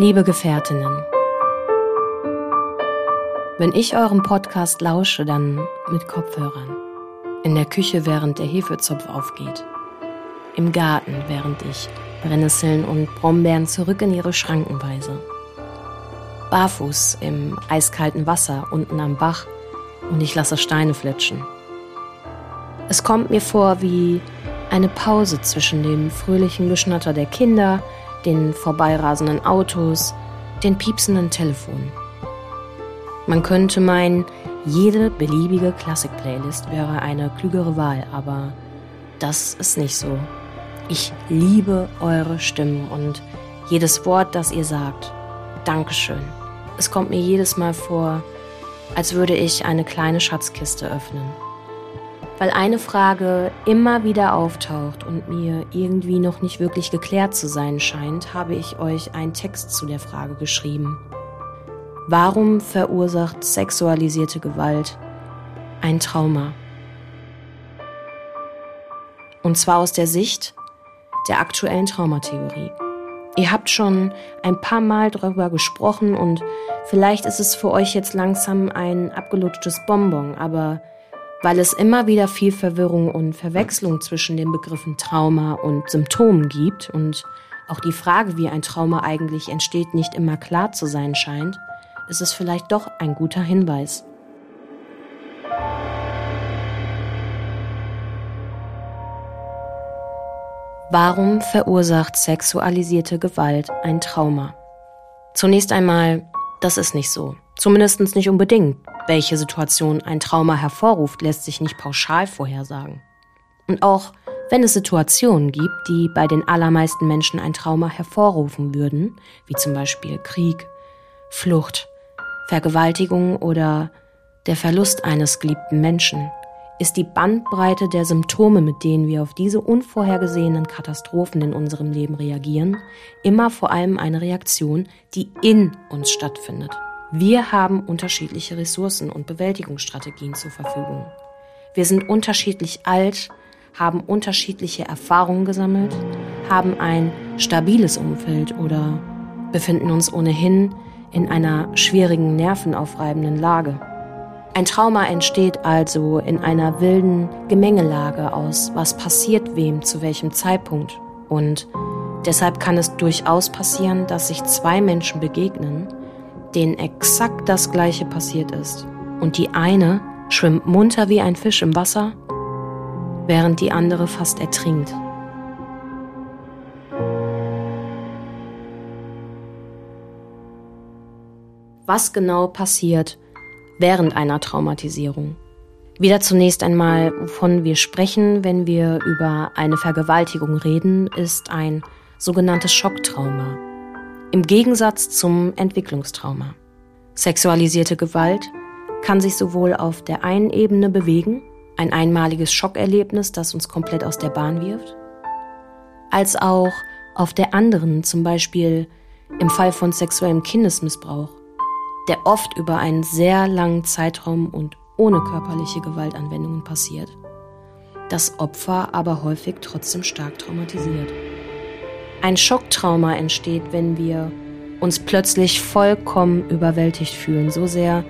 Liebe Gefährtinnen, wenn ich eurem Podcast lausche, dann mit Kopfhörern. In der Küche, während der Hefezopf aufgeht. Im Garten, während ich Brennnesseln und Brombeeren zurück in ihre Schranken weise. Barfuß im eiskalten Wasser unten am Bach und ich lasse Steine flitschen. Es kommt mir vor wie eine Pause zwischen dem fröhlichen Geschnatter der Kinder, den vorbeirasenden Autos, den piepsenden Telefonen. Man könnte meinen, jede beliebige Klassik-Playlist wäre eine klügere Wahl, aber das ist nicht so. Ich liebe eure Stimmen und jedes Wort, das ihr sagt. Dankeschön. Es kommt mir jedes Mal vor, als würde ich eine kleine Schatzkiste öffnen weil eine Frage immer wieder auftaucht und mir irgendwie noch nicht wirklich geklärt zu sein scheint, habe ich euch einen Text zu der Frage geschrieben. Warum verursacht sexualisierte Gewalt ein Trauma? Und zwar aus der Sicht der aktuellen Traumatheorie. Ihr habt schon ein paar Mal darüber gesprochen und vielleicht ist es für euch jetzt langsam ein abgelutschtes Bonbon, aber weil es immer wieder viel Verwirrung und Verwechslung zwischen den Begriffen Trauma und Symptomen gibt und auch die Frage, wie ein Trauma eigentlich entsteht, nicht immer klar zu sein scheint, ist es vielleicht doch ein guter Hinweis. Warum verursacht sexualisierte Gewalt ein Trauma? Zunächst einmal, das ist nicht so. Zumindest nicht unbedingt. Welche Situation ein Trauma hervorruft, lässt sich nicht pauschal vorhersagen. Und auch wenn es Situationen gibt, die bei den allermeisten Menschen ein Trauma hervorrufen würden, wie zum Beispiel Krieg, Flucht, Vergewaltigung oder der Verlust eines geliebten Menschen, ist die Bandbreite der Symptome, mit denen wir auf diese unvorhergesehenen Katastrophen in unserem Leben reagieren, immer vor allem eine Reaktion, die in uns stattfindet. Wir haben unterschiedliche Ressourcen und Bewältigungsstrategien zur Verfügung. Wir sind unterschiedlich alt, haben unterschiedliche Erfahrungen gesammelt, haben ein stabiles Umfeld oder befinden uns ohnehin in einer schwierigen, nervenaufreibenden Lage. Ein Trauma entsteht also in einer wilden Gemengelage aus, was passiert wem zu welchem Zeitpunkt. Und deshalb kann es durchaus passieren, dass sich zwei Menschen begegnen, denen exakt das Gleiche passiert ist. Und die eine schwimmt munter wie ein Fisch im Wasser, während die andere fast ertrinkt. Was genau passiert während einer Traumatisierung? Wieder zunächst einmal, wovon wir sprechen, wenn wir über eine Vergewaltigung reden, ist ein sogenanntes Schocktrauma. Im Gegensatz zum Entwicklungstrauma. Sexualisierte Gewalt kann sich sowohl auf der einen Ebene bewegen, ein einmaliges Schockerlebnis, das uns komplett aus der Bahn wirft, als auch auf der anderen, zum Beispiel im Fall von sexuellem Kindesmissbrauch, der oft über einen sehr langen Zeitraum und ohne körperliche Gewaltanwendungen passiert, das Opfer aber häufig trotzdem stark traumatisiert. Ein Schocktrauma entsteht, wenn wir uns plötzlich vollkommen überwältigt fühlen, so sehr,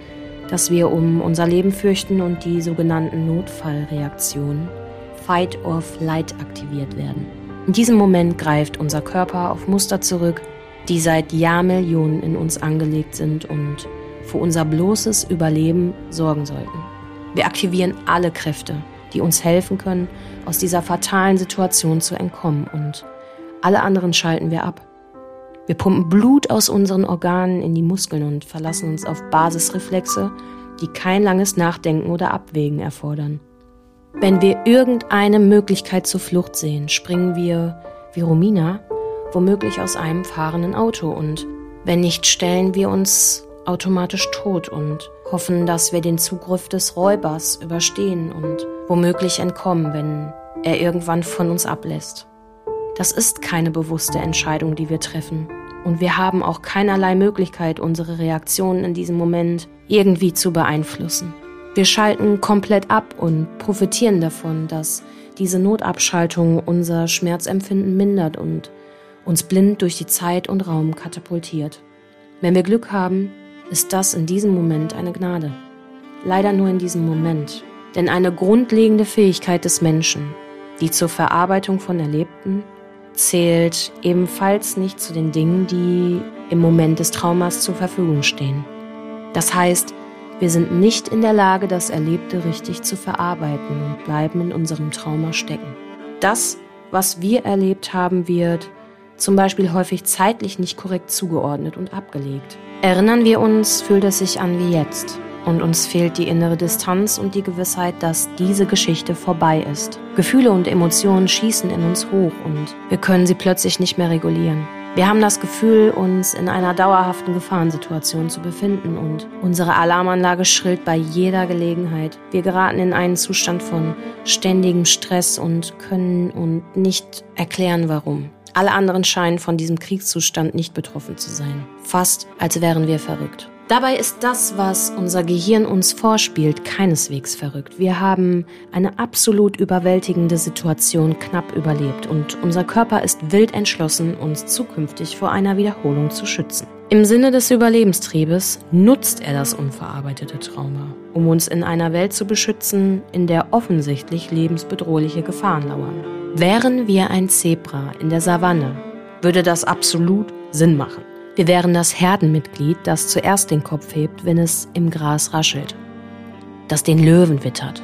dass wir um unser Leben fürchten und die sogenannten Notfallreaktionen Fight or Flight aktiviert werden. In diesem Moment greift unser Körper auf Muster zurück, die seit Jahrmillionen in uns angelegt sind und für unser bloßes Überleben sorgen sollten. Wir aktivieren alle Kräfte, die uns helfen können, aus dieser fatalen Situation zu entkommen und alle anderen schalten wir ab. Wir pumpen Blut aus unseren Organen in die Muskeln und verlassen uns auf Basisreflexe, die kein langes Nachdenken oder Abwägen erfordern. Wenn wir irgendeine Möglichkeit zur Flucht sehen, springen wir, wie Romina, womöglich aus einem fahrenden Auto und wenn nicht, stellen wir uns automatisch tot und hoffen, dass wir den Zugriff des Räubers überstehen und womöglich entkommen, wenn er irgendwann von uns ablässt. Das ist keine bewusste Entscheidung, die wir treffen. Und wir haben auch keinerlei Möglichkeit, unsere Reaktionen in diesem Moment irgendwie zu beeinflussen. Wir schalten komplett ab und profitieren davon, dass diese Notabschaltung unser Schmerzempfinden mindert und uns blind durch die Zeit und Raum katapultiert. Wenn wir Glück haben, ist das in diesem Moment eine Gnade. Leider nur in diesem Moment. Denn eine grundlegende Fähigkeit des Menschen, die zur Verarbeitung von Erlebten, zählt ebenfalls nicht zu den Dingen, die im Moment des Traumas zur Verfügung stehen. Das heißt, wir sind nicht in der Lage, das Erlebte richtig zu verarbeiten und bleiben in unserem Trauma stecken. Das, was wir erlebt haben, wird zum Beispiel häufig zeitlich nicht korrekt zugeordnet und abgelegt. Erinnern wir uns, fühlt es sich an wie jetzt. Und uns fehlt die innere Distanz und die Gewissheit, dass diese Geschichte vorbei ist. Gefühle und Emotionen schießen in uns hoch und wir können sie plötzlich nicht mehr regulieren. Wir haben das Gefühl, uns in einer dauerhaften Gefahrensituation zu befinden und unsere Alarmanlage schrillt bei jeder Gelegenheit. Wir geraten in einen Zustand von ständigem Stress und können und nicht erklären, warum. Alle anderen scheinen von diesem Kriegszustand nicht betroffen zu sein. Fast als wären wir verrückt. Dabei ist das, was unser Gehirn uns vorspielt, keineswegs verrückt. Wir haben eine absolut überwältigende Situation knapp überlebt und unser Körper ist wild entschlossen, uns zukünftig vor einer Wiederholung zu schützen. Im Sinne des Überlebenstriebes nutzt er das unverarbeitete Trauma, um uns in einer Welt zu beschützen, in der offensichtlich lebensbedrohliche Gefahren lauern. Wären wir ein Zebra in der Savanne, würde das absolut Sinn machen. Wir wären das Herdenmitglied, das zuerst den Kopf hebt, wenn es im Gras raschelt. Das den Löwen wittert.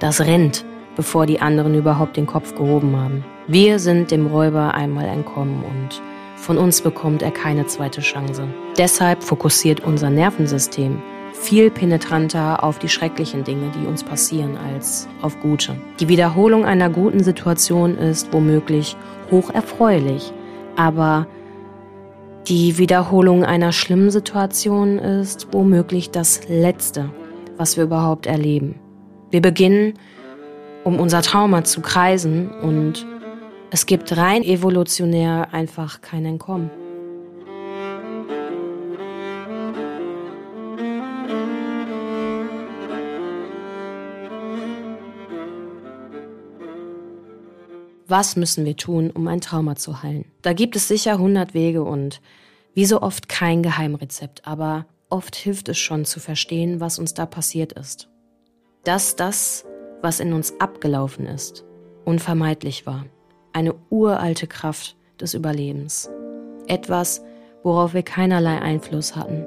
Das rennt, bevor die anderen überhaupt den Kopf gehoben haben. Wir sind dem Räuber einmal entkommen und von uns bekommt er keine zweite Chance. Deshalb fokussiert unser Nervensystem viel penetranter auf die schrecklichen Dinge, die uns passieren, als auf gute. Die Wiederholung einer guten Situation ist womöglich hoch erfreulich, aber die Wiederholung einer schlimmen Situation ist womöglich das Letzte, was wir überhaupt erleben. Wir beginnen, um unser Trauma zu kreisen und es gibt rein evolutionär einfach kein Entkommen. Was müssen wir tun, um ein Trauma zu heilen? Da gibt es sicher 100 Wege und wie so oft kein Geheimrezept, aber oft hilft es schon zu verstehen, was uns da passiert ist. Dass das, was in uns abgelaufen ist, unvermeidlich war. Eine uralte Kraft des Überlebens. Etwas, worauf wir keinerlei Einfluss hatten,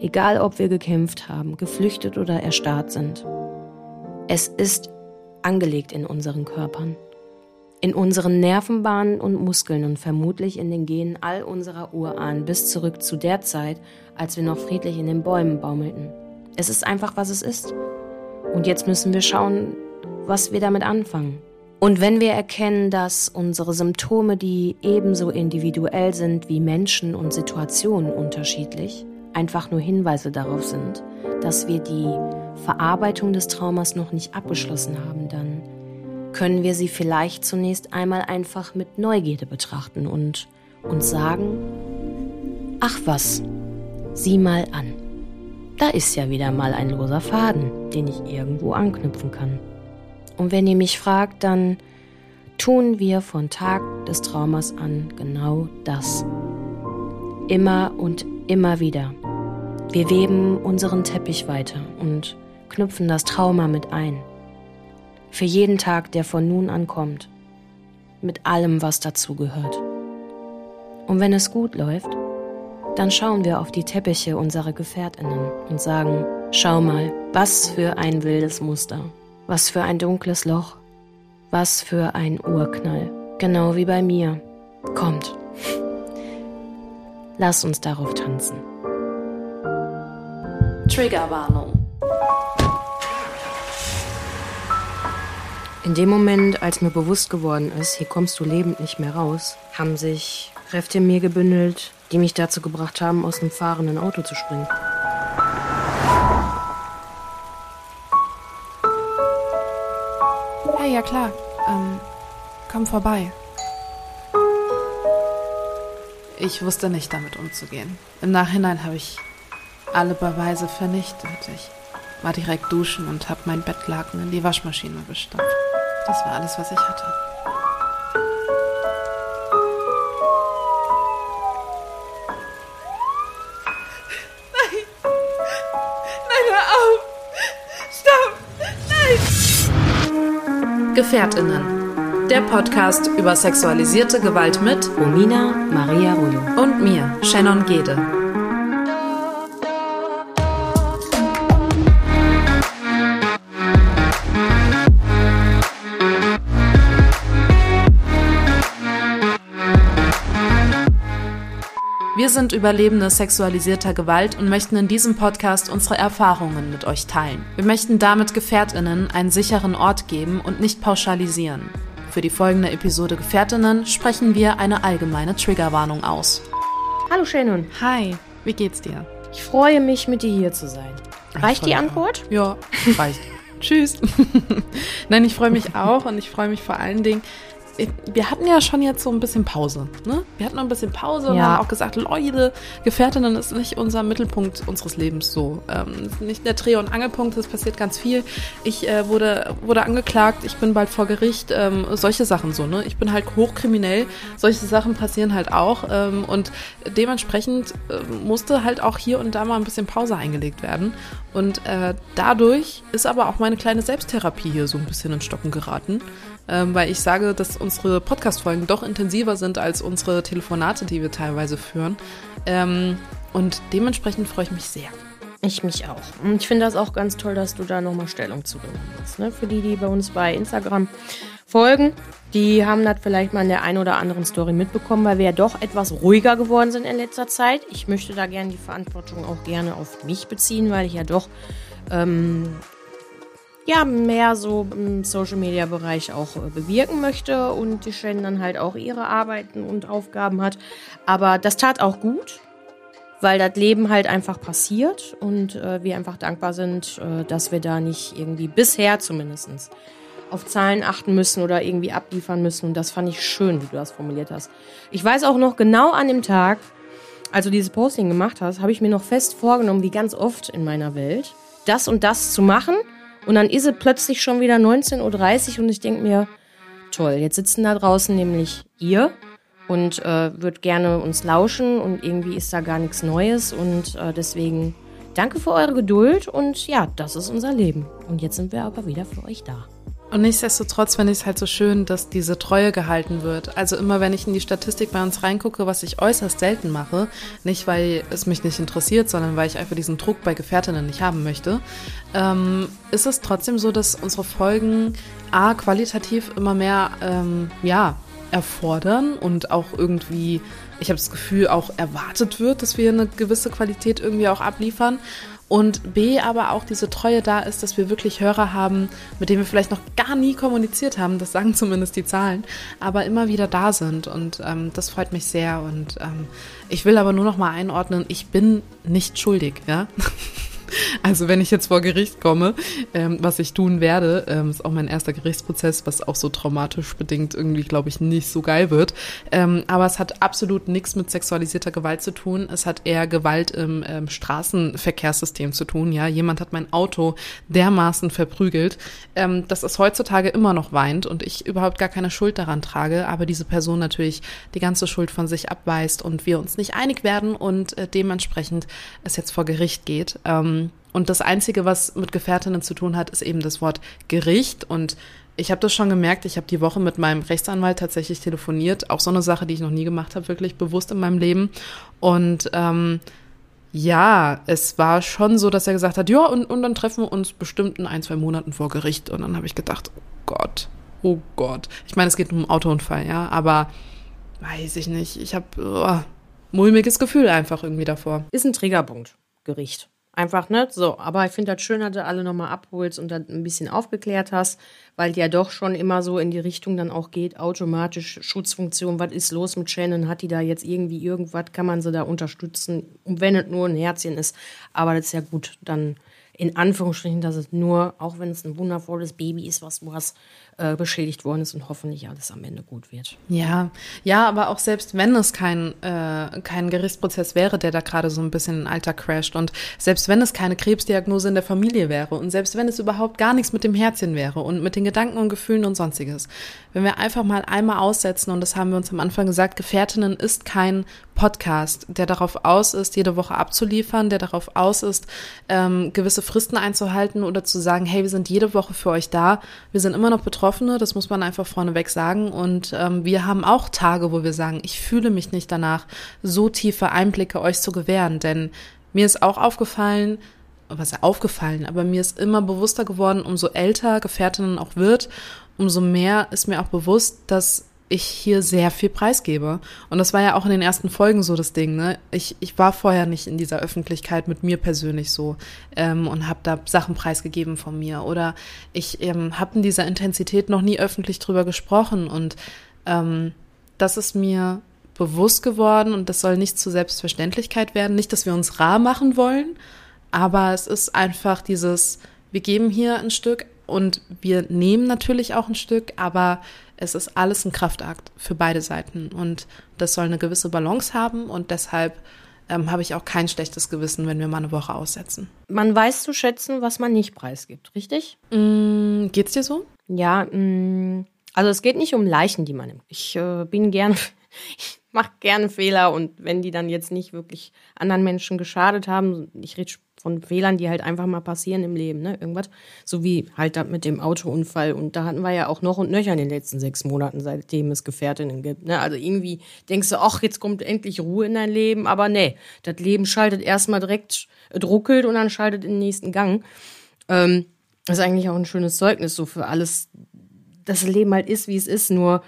egal ob wir gekämpft haben, geflüchtet oder erstarrt sind. Es ist angelegt in unseren Körpern in unseren Nervenbahnen und Muskeln und vermutlich in den Genen all unserer Urahnen bis zurück zu der Zeit, als wir noch friedlich in den Bäumen baumelten. Es ist einfach, was es ist. Und jetzt müssen wir schauen, was wir damit anfangen. Und wenn wir erkennen, dass unsere Symptome, die ebenso individuell sind wie Menschen und Situationen unterschiedlich, einfach nur Hinweise darauf sind, dass wir die Verarbeitung des Traumas noch nicht abgeschlossen haben, dann können wir sie vielleicht zunächst einmal einfach mit Neugierde betrachten und uns sagen, ach was, sieh mal an. Da ist ja wieder mal ein loser Faden, den ich irgendwo anknüpfen kann. Und wenn ihr mich fragt, dann tun wir von Tag des Traumas an genau das. Immer und immer wieder. Wir weben unseren Teppich weiter und knüpfen das Trauma mit ein für jeden Tag, der von nun an kommt, mit allem, was dazugehört. Und wenn es gut läuft, dann schauen wir auf die Teppiche unserer Gefährtinnen und sagen, schau mal, was für ein wildes Muster, was für ein dunkles Loch, was für ein Urknall, genau wie bei mir. Kommt, lass uns darauf tanzen. Triggerwarnung. In dem Moment, als mir bewusst geworden ist, hier kommst du lebend nicht mehr raus, haben sich Kräfte in mir gebündelt, die mich dazu gebracht haben, aus einem fahrenden Auto zu springen. Hey, ja klar. Ähm, komm vorbei. Ich wusste nicht, damit umzugehen. Im Nachhinein habe ich alle Beweise vernichtet. Ich war direkt duschen und habe mein Bettlaken in die Waschmaschine gestopft. Das war alles, was ich hatte. Nein! Nein, hör auf! Stopp! Nein! GefährtInnen. Der Podcast über sexualisierte Gewalt mit Romina Maria Rullo und mir, Shannon Gede. Wir sind Überlebende sexualisierter Gewalt und möchten in diesem Podcast unsere Erfahrungen mit euch teilen. Wir möchten damit Gefährtinnen einen sicheren Ort geben und nicht pauschalisieren. Für die folgende Episode Gefährtinnen sprechen wir eine allgemeine Triggerwarnung aus. Hallo Shannon, Hi, wie geht's dir? ich freue mich, mit dir hier zu sein. Reicht die Antwort? Ja, reicht. Tschüss. Nein, ich freue mich auch und ich freue mich vor allen Dingen. Wir hatten ja schon jetzt so ein bisschen Pause. Ne? Wir hatten noch ein bisschen Pause und Ja. haben auch gesagt, Leute, Gefährtinnen ist nicht unser Mittelpunkt unseres Lebens so. Ähm, nicht der Dreh- und Angelpunkt, es passiert ganz viel. Ich äh, wurde, wurde angeklagt, ich bin bald vor Gericht, ähm, solche Sachen so. Ne? Ich bin halt hochkriminell, solche Sachen passieren halt auch. Ähm, und dementsprechend äh, musste halt auch hier und da mal ein bisschen Pause eingelegt werden. Und äh, dadurch ist aber auch meine kleine Selbsttherapie hier so ein bisschen in Stocken geraten, ähm, weil ich sage, dass unsere Podcast-Folgen doch intensiver sind als unsere Telefonate, die wir teilweise führen. Ähm, und dementsprechend freue ich mich sehr. Ich mich auch. Und ich finde das auch ganz toll, dass du da nochmal Stellung zu genommen hast. Ne? Für die, die bei uns bei Instagram folgen, die haben das vielleicht mal in der einen oder anderen Story mitbekommen, weil wir ja doch etwas ruhiger geworden sind in letzter Zeit. Ich möchte da gerne die Verantwortung auch gerne auf mich beziehen, weil ich ja doch ähm, ja, mehr so im Social Media Bereich auch äh, bewirken möchte und die Shannon dann halt auch ihre Arbeiten und Aufgaben hat. Aber das tat auch gut, weil das Leben halt einfach passiert und äh, wir einfach dankbar sind, äh, dass wir da nicht irgendwie bisher zumindestens auf Zahlen achten müssen oder irgendwie abliefern müssen. Und das fand ich schön, wie du das formuliert hast. Ich weiß auch noch genau an dem Tag, als du dieses Posting gemacht hast, habe ich mir noch fest vorgenommen, wie ganz oft in meiner Welt, das und das zu machen. Und dann ist es plötzlich schon wieder 19.30 Uhr und ich denke mir, toll, jetzt sitzen da draußen nämlich ihr und äh, wird gerne uns lauschen und irgendwie ist da gar nichts Neues und äh, deswegen danke für eure Geduld und ja, das ist unser Leben. Und jetzt sind wir aber wieder für euch da. Und nichtsdestotrotz finde ich es halt so schön, dass diese Treue gehalten wird. Also immer, wenn ich in die Statistik bei uns reingucke, was ich äußerst selten mache, nicht weil es mich nicht interessiert, sondern weil ich einfach diesen Druck bei Gefährtinnen nicht haben möchte, ähm, ist es trotzdem so, dass unsere Folgen A, qualitativ immer mehr, ähm, ja, erfordern und auch irgendwie, ich habe das Gefühl, auch erwartet wird, dass wir eine gewisse Qualität irgendwie auch abliefern. Und B, aber auch diese Treue da ist, dass wir wirklich Hörer haben, mit denen wir vielleicht noch gar nie kommuniziert haben, das sagen zumindest die Zahlen, aber immer wieder da sind. Und ähm, das freut mich sehr. Und ähm, ich will aber nur noch mal einordnen, ich bin nicht schuldig, ja. Also wenn ich jetzt vor Gericht komme, ähm, was ich tun werde, ähm, ist auch mein erster Gerichtsprozess, was auch so traumatisch bedingt irgendwie, glaube ich, nicht so geil wird. Ähm, aber es hat absolut nichts mit sexualisierter Gewalt zu tun. Es hat eher Gewalt im ähm, Straßenverkehrssystem zu tun. Ja, jemand hat mein Auto dermaßen verprügelt, ähm, dass es heutzutage immer noch weint und ich überhaupt gar keine Schuld daran trage, aber diese Person natürlich die ganze Schuld von sich abweist und wir uns nicht einig werden und äh, dementsprechend es jetzt vor Gericht geht. Ähm, und das Einzige, was mit Gefährtinnen zu tun hat, ist eben das Wort Gericht. Und ich habe das schon gemerkt, ich habe die Woche mit meinem Rechtsanwalt tatsächlich telefoniert. Auch so eine Sache, die ich noch nie gemacht habe, wirklich bewusst in meinem Leben. Und ähm, ja, es war schon so, dass er gesagt hat, ja, und, und dann treffen wir uns bestimmt in ein, zwei Monaten vor Gericht. Und dann habe ich gedacht, oh Gott, oh Gott. Ich meine, es geht um einen Autounfall, ja, aber weiß ich nicht. Ich habe oh, mulmiges Gefühl einfach irgendwie davor. Ist ein Triggerpunkt, Gericht. Einfach, ne? So, aber ich finde das schön, dass du alle nochmal abholst und dann ein bisschen aufgeklärt hast, weil die ja doch schon immer so in die Richtung dann auch geht, automatisch Schutzfunktion, was ist los mit Shannon, hat die da jetzt irgendwie irgendwas, kann man sie da unterstützen, und wenn es nur ein Herzchen ist, aber das ist ja gut, dann in Anführungsstrichen, dass es nur, auch wenn es ein wundervolles Baby ist, was du hast, äh, beschädigt worden ist und hoffentlich alles am Ende gut wird. Ja, ja, aber auch selbst wenn es kein, äh, kein Gerichtsprozess wäre, der da gerade so ein bisschen in den Alltag crasht und selbst wenn es keine Krebsdiagnose in der Familie wäre und selbst wenn es überhaupt gar nichts mit dem Herzchen wäre und mit den Gedanken und Gefühlen und sonstiges, wenn wir einfach mal einmal aussetzen und das haben wir uns am Anfang gesagt, Gefährtinnen ist kein Podcast, der darauf aus ist, jede Woche abzuliefern, der darauf aus ist, ähm, gewisse Fristen einzuhalten oder zu sagen, hey, wir sind jede Woche für euch da, wir sind immer noch betroffen, Betroffene, das muss man einfach vorneweg sagen. Und ähm, wir haben auch Tage, wo wir sagen, ich fühle mich nicht danach, so tiefe Einblicke euch zu gewähren. Denn mir ist auch aufgefallen, was aufgefallen, aber mir ist immer bewusster geworden, umso älter Gefährtinnen auch wird, umso mehr ist mir auch bewusst, dass ich hier sehr viel preisgebe. Und das war ja auch in den ersten Folgen so das Ding. Ne? Ich, ich war vorher nicht in dieser Öffentlichkeit mit mir persönlich so ähm, und habe da Sachen preisgegeben von mir. Oder ich ähm, habe in dieser Intensität noch nie öffentlich drüber gesprochen. Und ähm, das ist mir bewusst geworden und das soll nicht zur Selbstverständlichkeit werden. Nicht, dass wir uns rar machen wollen, aber es ist einfach dieses, wir geben hier ein Stück und wir nehmen natürlich auch ein Stück, aber es ist alles ein Kraftakt für beide Seiten und das soll eine gewisse Balance haben und deshalb ähm, habe ich auch kein schlechtes Gewissen, wenn wir mal eine Woche aussetzen. Man weiß zu schätzen, was man nicht preisgibt, richtig? Mm, geht's dir so? Ja, mm, also es geht nicht um Leichen, die man nimmt. Ich äh, bin gern, ich mache gerne Fehler und wenn die dann jetzt nicht wirklich anderen Menschen geschadet haben, ich rede von Fehlern, die halt einfach mal passieren im Leben, ne? Irgendwas. So wie halt da mit dem Autounfall. Und da hatten wir ja auch noch und nöcher in den letzten sechs Monaten, seitdem es Gefährtinnen gibt. Ne? Also irgendwie denkst du, ach, jetzt kommt endlich Ruhe in dein Leben, aber nee, das Leben schaltet erstmal direkt, druckelt und dann schaltet in den nächsten Gang. Ähm, das ist eigentlich auch ein schönes Zeugnis so für alles, das Leben halt ist, wie es ist, nur.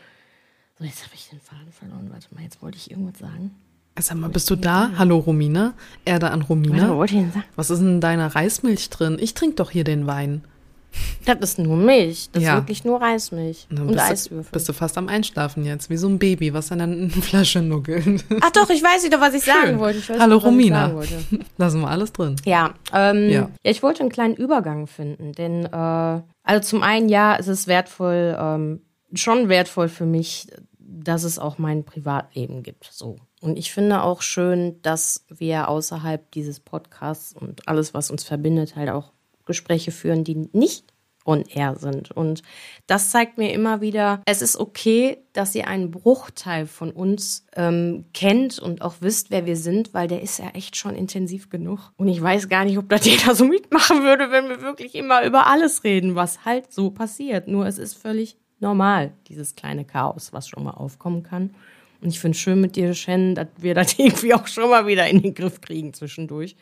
So, jetzt habe ich den Faden verloren. Warte mal, jetzt wollte ich irgendwas sagen. Sag mal, bist du da? Hallo Romina. Erde an Romina. Was, Was ist in deiner Reismilch drin? Ich trinke doch hier den Wein. Das ist nur Milch. Das ja. ist wirklich nur Reismilch und, und Eiswürfel. Bist du fast am Einschlafen jetzt, wie so ein Baby, was in einer Flasche nuckelt. Ach doch, ich weiß wieder, was ich Schön. sagen wollte. Ich weiß Hallo Romina. Lassen wir alles drin. Ja, ähm, ja. ja, ich wollte einen kleinen Übergang finden, denn äh, also zum einen ja, es ist wertvoll, ähm, schon wertvoll für mich, dass es auch mein Privatleben gibt. So. Und ich finde auch schön, dass wir außerhalb dieses Podcasts und alles, was uns verbindet, halt auch Gespräche führen, die nicht on air sind. Und das zeigt mir immer wieder, es ist okay, dass ihr einen Bruchteil von uns ähm, kennt und auch wisst, wer wir sind, weil der ist ja echt schon intensiv genug. Und ich weiß gar nicht, ob das jeder so mitmachen würde, wenn wir wirklich immer über alles reden, was halt so passiert. Nur es ist völlig normal, dieses kleine Chaos, was schon mal aufkommen kann. Und ich finde es schön mit dir, Shen, dass wir das irgendwie auch schon mal wieder in den Griff kriegen zwischendurch.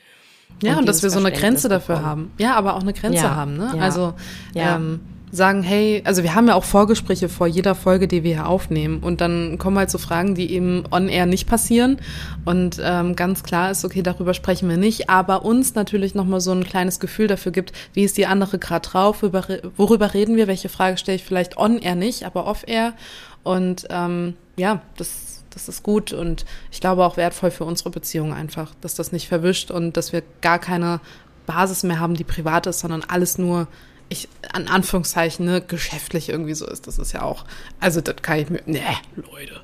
Ja, und, und dass wir so eine Grenze dafür bekommen. haben. Ja, aber auch eine Grenze ja, haben. Ne? Ja, also ja. Ähm, sagen, hey, also wir haben ja auch Vorgespräche vor jeder Folge, die wir hier aufnehmen. Und dann kommen halt so Fragen, die eben on-air nicht passieren. Und ähm, ganz klar ist, okay, darüber sprechen wir nicht, aber uns natürlich nochmal so ein kleines Gefühl dafür gibt, wie ist die andere gerade drauf, worüber reden wir, welche Frage stelle ich vielleicht on-air nicht, aber off-air. Und ähm, ja, das das ist gut und ich glaube auch wertvoll für unsere Beziehung einfach, dass das nicht verwischt und dass wir gar keine Basis mehr haben, die privat ist, sondern alles nur, ich, an Anführungszeichen, ne, geschäftlich irgendwie so ist. Das ist ja auch, also das kann ich mir, ne, Leute.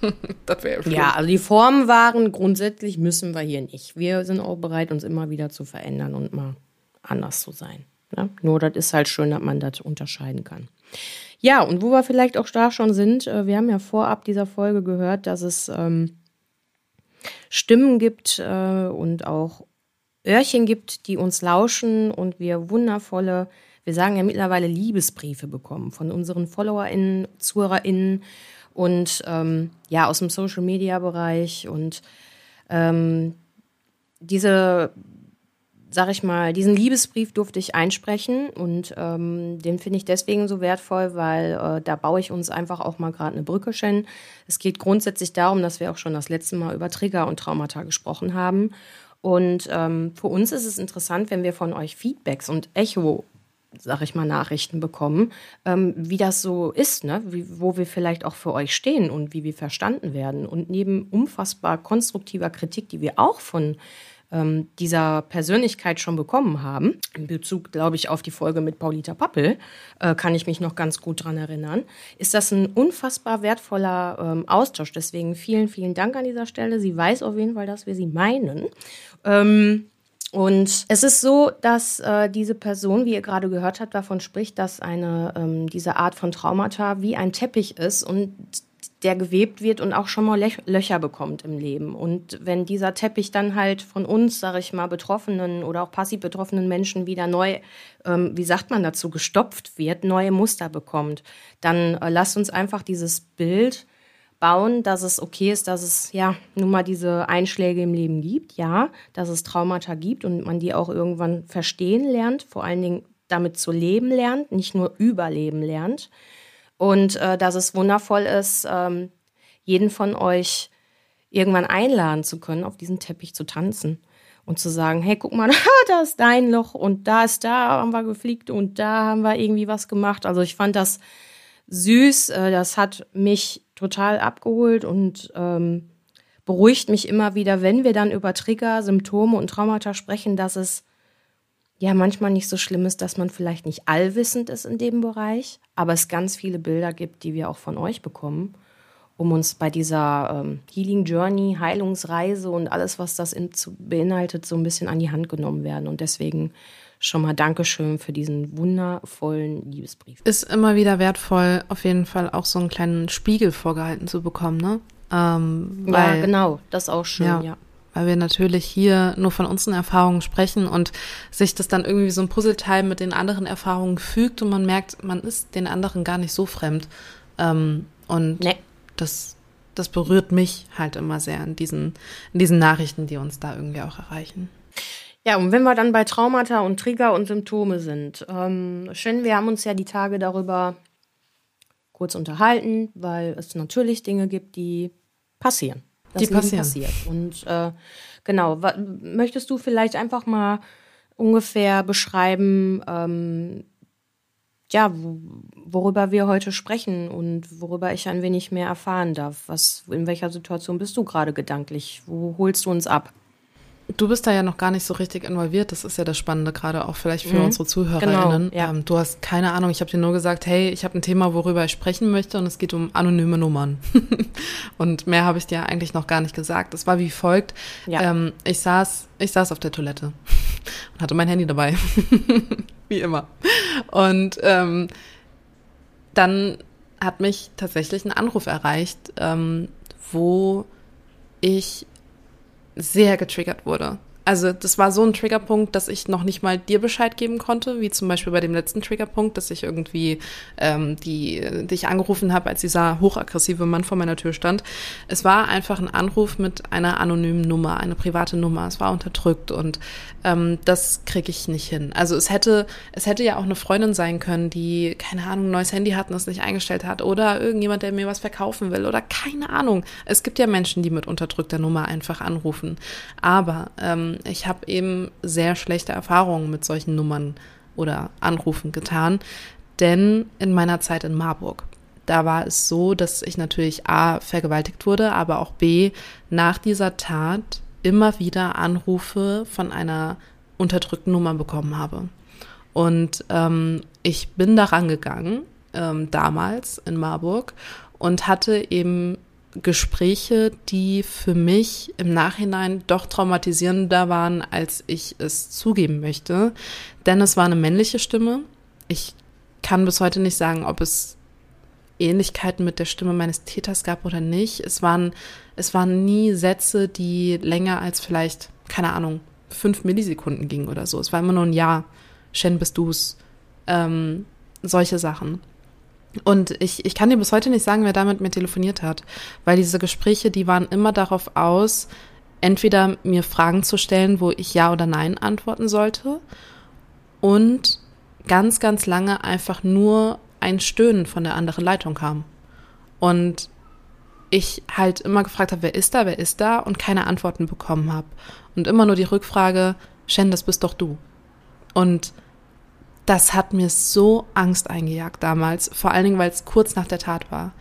das wäre ja schlimm. Ja, also die Formen waren, grundsätzlich müssen wir hier nicht. Wir sind auch bereit, uns immer wieder zu verändern und mal anders zu sein. Ne? Nur das ist halt schön, dass man das unterscheiden kann. Ja, und wo wir vielleicht auch da schon sind, äh, wir haben ja vorab dieser Folge gehört, dass es ähm, Stimmen gibt äh, und auch Öhrchen gibt, die uns lauschen und wir wundervolle, wir sagen ja mittlerweile Liebesbriefe bekommen von unseren FollowerInnen, ZuhörerInnen und ähm, ja, aus dem Social-Media-Bereich und ähm, diese sag ich mal, diesen Liebesbrief durfte ich einsprechen und ähm, den finde ich deswegen so wertvoll, weil äh, da baue ich uns einfach auch mal gerade eine Brücke schen. Es geht grundsätzlich darum, dass wir auch schon das letzte Mal über Trigger und Traumata gesprochen haben. Und ähm, für uns ist es interessant, wenn wir von euch Feedbacks und Echo sag ich mal, Nachrichten bekommen, ähm, wie das so ist, ne? wie, wo wir vielleicht auch für euch stehen und wie wir verstanden werden. Und neben unfassbar konstruktiver Kritik, die wir auch von ähm, dieser Persönlichkeit schon bekommen haben. In Bezug, glaube ich, auf die Folge mit Paulita Pappel, äh, kann ich mich noch ganz gut dran erinnern, ist das ein unfassbar wertvoller ähm, Austausch. Deswegen vielen, vielen Dank an dieser Stelle. Sie weiß auf jeden Fall, dass wir sie meinen. Ähm, und es ist so, dass äh, diese Person, wie ihr gerade gehört habt, davon spricht, dass eine ähm, diese Art von Traumata wie ein Teppich ist und der gewebt wird und auch schon mal Löcher bekommt im Leben. Und wenn dieser Teppich dann halt von uns, sage ich mal, betroffenen oder auch passiv betroffenen Menschen wieder neu, ähm, wie sagt man dazu, gestopft wird, neue Muster bekommt, dann äh, lasst uns einfach dieses Bild bauen, dass es okay ist, dass es ja nun mal diese Einschläge im Leben gibt, ja, dass es Traumata gibt und man die auch irgendwann verstehen lernt, vor allen Dingen damit zu leben lernt, nicht nur überleben lernt. Und äh, dass es wundervoll ist, ähm, jeden von euch irgendwann einladen zu können, auf diesen Teppich zu tanzen und zu sagen, hey, guck mal, da ist dein Loch und da ist da haben wir gefliegt und da haben wir irgendwie was gemacht. Also ich fand das süß, äh, das hat mich total abgeholt und ähm, beruhigt mich immer wieder, wenn wir dann über Trigger, Symptome und Traumata sprechen, dass es ja manchmal nicht so schlimm ist, dass man vielleicht nicht allwissend ist in dem Bereich, aber es ganz viele Bilder gibt, die wir auch von euch bekommen, um uns bei dieser ähm, Healing Journey, Heilungsreise und alles, was das in, zu, beinhaltet, so ein bisschen an die Hand genommen werden. Und deswegen schon mal Dankeschön für diesen wundervollen Liebesbrief. Ist immer wieder wertvoll, auf jeden Fall auch so einen kleinen Spiegel vorgehalten zu bekommen, ne? Ähm, weil, ja, genau, das ist auch schön, ja. ja weil wir natürlich hier nur von unseren Erfahrungen sprechen und sich das dann irgendwie so ein Puzzleteil mit den anderen Erfahrungen fügt und man merkt, man ist den anderen gar nicht so fremd. Ähm, und nee. das, das berührt mich halt immer sehr in diesen, in diesen Nachrichten, die uns da irgendwie auch erreichen. Ja, und wenn wir dann bei Traumata und Trigger und Symptome sind, ähm, schön, wir haben uns ja die Tage darüber kurz unterhalten, weil es natürlich Dinge gibt, die passieren die passieren. passiert. Und äh, genau, möchtest du vielleicht einfach mal ungefähr beschreiben, ähm, ja, worüber wir heute sprechen und worüber ich ein wenig mehr erfahren darf. Was, in welcher Situation bist du gerade gedanklich? Wo holst du uns ab? Du bist da ja noch gar nicht so richtig involviert. Das ist ja das Spannende, gerade auch vielleicht für mhm. unsere ZuhörerInnen. Genau, ja. ähm, du hast keine Ahnung. Ich habe dir nur gesagt, hey, ich habe ein Thema, worüber ich sprechen möchte und es geht um anonyme Nummern. und mehr habe ich dir eigentlich noch gar nicht gesagt. Es war wie folgt. Ja. Ähm, ich, saß, ich saß auf der Toilette und hatte mein Handy dabei. wie immer. Und ähm, dann hat mich tatsächlich ein Anruf erreicht, ähm, wo ich sehr getriggert wurde. Also das war so ein Triggerpunkt, dass ich noch nicht mal dir Bescheid geben konnte, wie zum Beispiel bei dem letzten Triggerpunkt, dass ich irgendwie ähm, die dich angerufen habe, als dieser hochaggressive Mann vor meiner Tür stand. Es war einfach ein Anruf mit einer anonymen Nummer, eine private Nummer. Es war unterdrückt und ähm, das kriege ich nicht hin. Also es hätte es hätte ja auch eine Freundin sein können, die keine Ahnung ein neues Handy hat und es nicht eingestellt hat oder irgendjemand, der mir was verkaufen will oder keine Ahnung. Es gibt ja Menschen, die mit unterdrückter Nummer einfach anrufen. Aber ähm, ich habe eben sehr schlechte Erfahrungen mit solchen Nummern oder Anrufen getan, denn in meiner Zeit in Marburg, da war es so, dass ich natürlich A vergewaltigt wurde, aber auch B nach dieser Tat immer wieder Anrufe von einer unterdrückten Nummer bekommen habe. Und ähm, ich bin daran gegangen, ähm, damals in Marburg, und hatte eben Gespräche, die für mich im Nachhinein doch traumatisierender waren, als ich es zugeben möchte. Denn es war eine männliche Stimme. Ich kann bis heute nicht sagen, ob es Ähnlichkeiten mit der Stimme meines Täters gab oder nicht. Es waren, es waren nie Sätze, die länger als vielleicht, keine Ahnung, fünf Millisekunden gingen oder so. Es war immer nur ein Ja, Shen, bist du's? Ähm, solche Sachen. Und ich, ich kann dir bis heute nicht sagen, wer da mit mir telefoniert hat, weil diese Gespräche, die waren immer darauf aus, entweder mir Fragen zu stellen, wo ich Ja oder Nein antworten sollte und ganz, ganz lange einfach nur ein Stöhnen von der anderen Leitung kam. Und ich halt immer gefragt habe, wer ist da, wer ist da und keine Antworten bekommen habe. Und immer nur die Rückfrage, Shen, das bist doch du. Und das hat mir so Angst eingejagt damals, vor allen Dingen, weil es kurz nach der Tat war.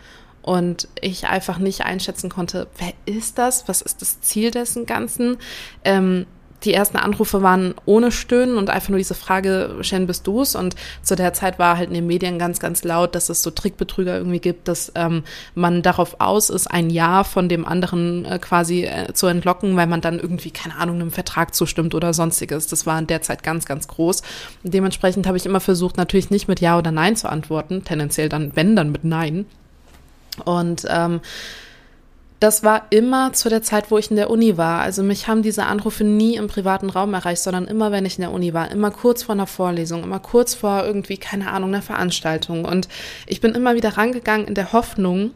Und ich einfach nicht einschätzen konnte, wer ist das? Was ist das Ziel dessen Ganzen? Ähm, die ersten Anrufe waren ohne Stöhnen und einfach nur diese Frage, Shen, bist du's? Und zu der Zeit war halt in den Medien ganz, ganz laut, dass es so Trickbetrüger irgendwie gibt, dass ähm, man darauf aus ist, ein Ja von dem anderen äh, quasi äh, zu entlocken, weil man dann irgendwie, keine Ahnung, einem Vertrag zustimmt oder sonstiges. Das war in der Zeit ganz, ganz groß. Dementsprechend habe ich immer versucht, natürlich nicht mit Ja oder Nein zu antworten, tendenziell dann, wenn, dann mit Nein. Und ähm, das war immer zu der Zeit, wo ich in der Uni war. Also mich haben diese Anrufe nie im privaten Raum erreicht, sondern immer, wenn ich in der Uni war, immer kurz vor einer Vorlesung, immer kurz vor irgendwie, keine Ahnung, einer Veranstaltung. Und ich bin immer wieder rangegangen in der Hoffnung,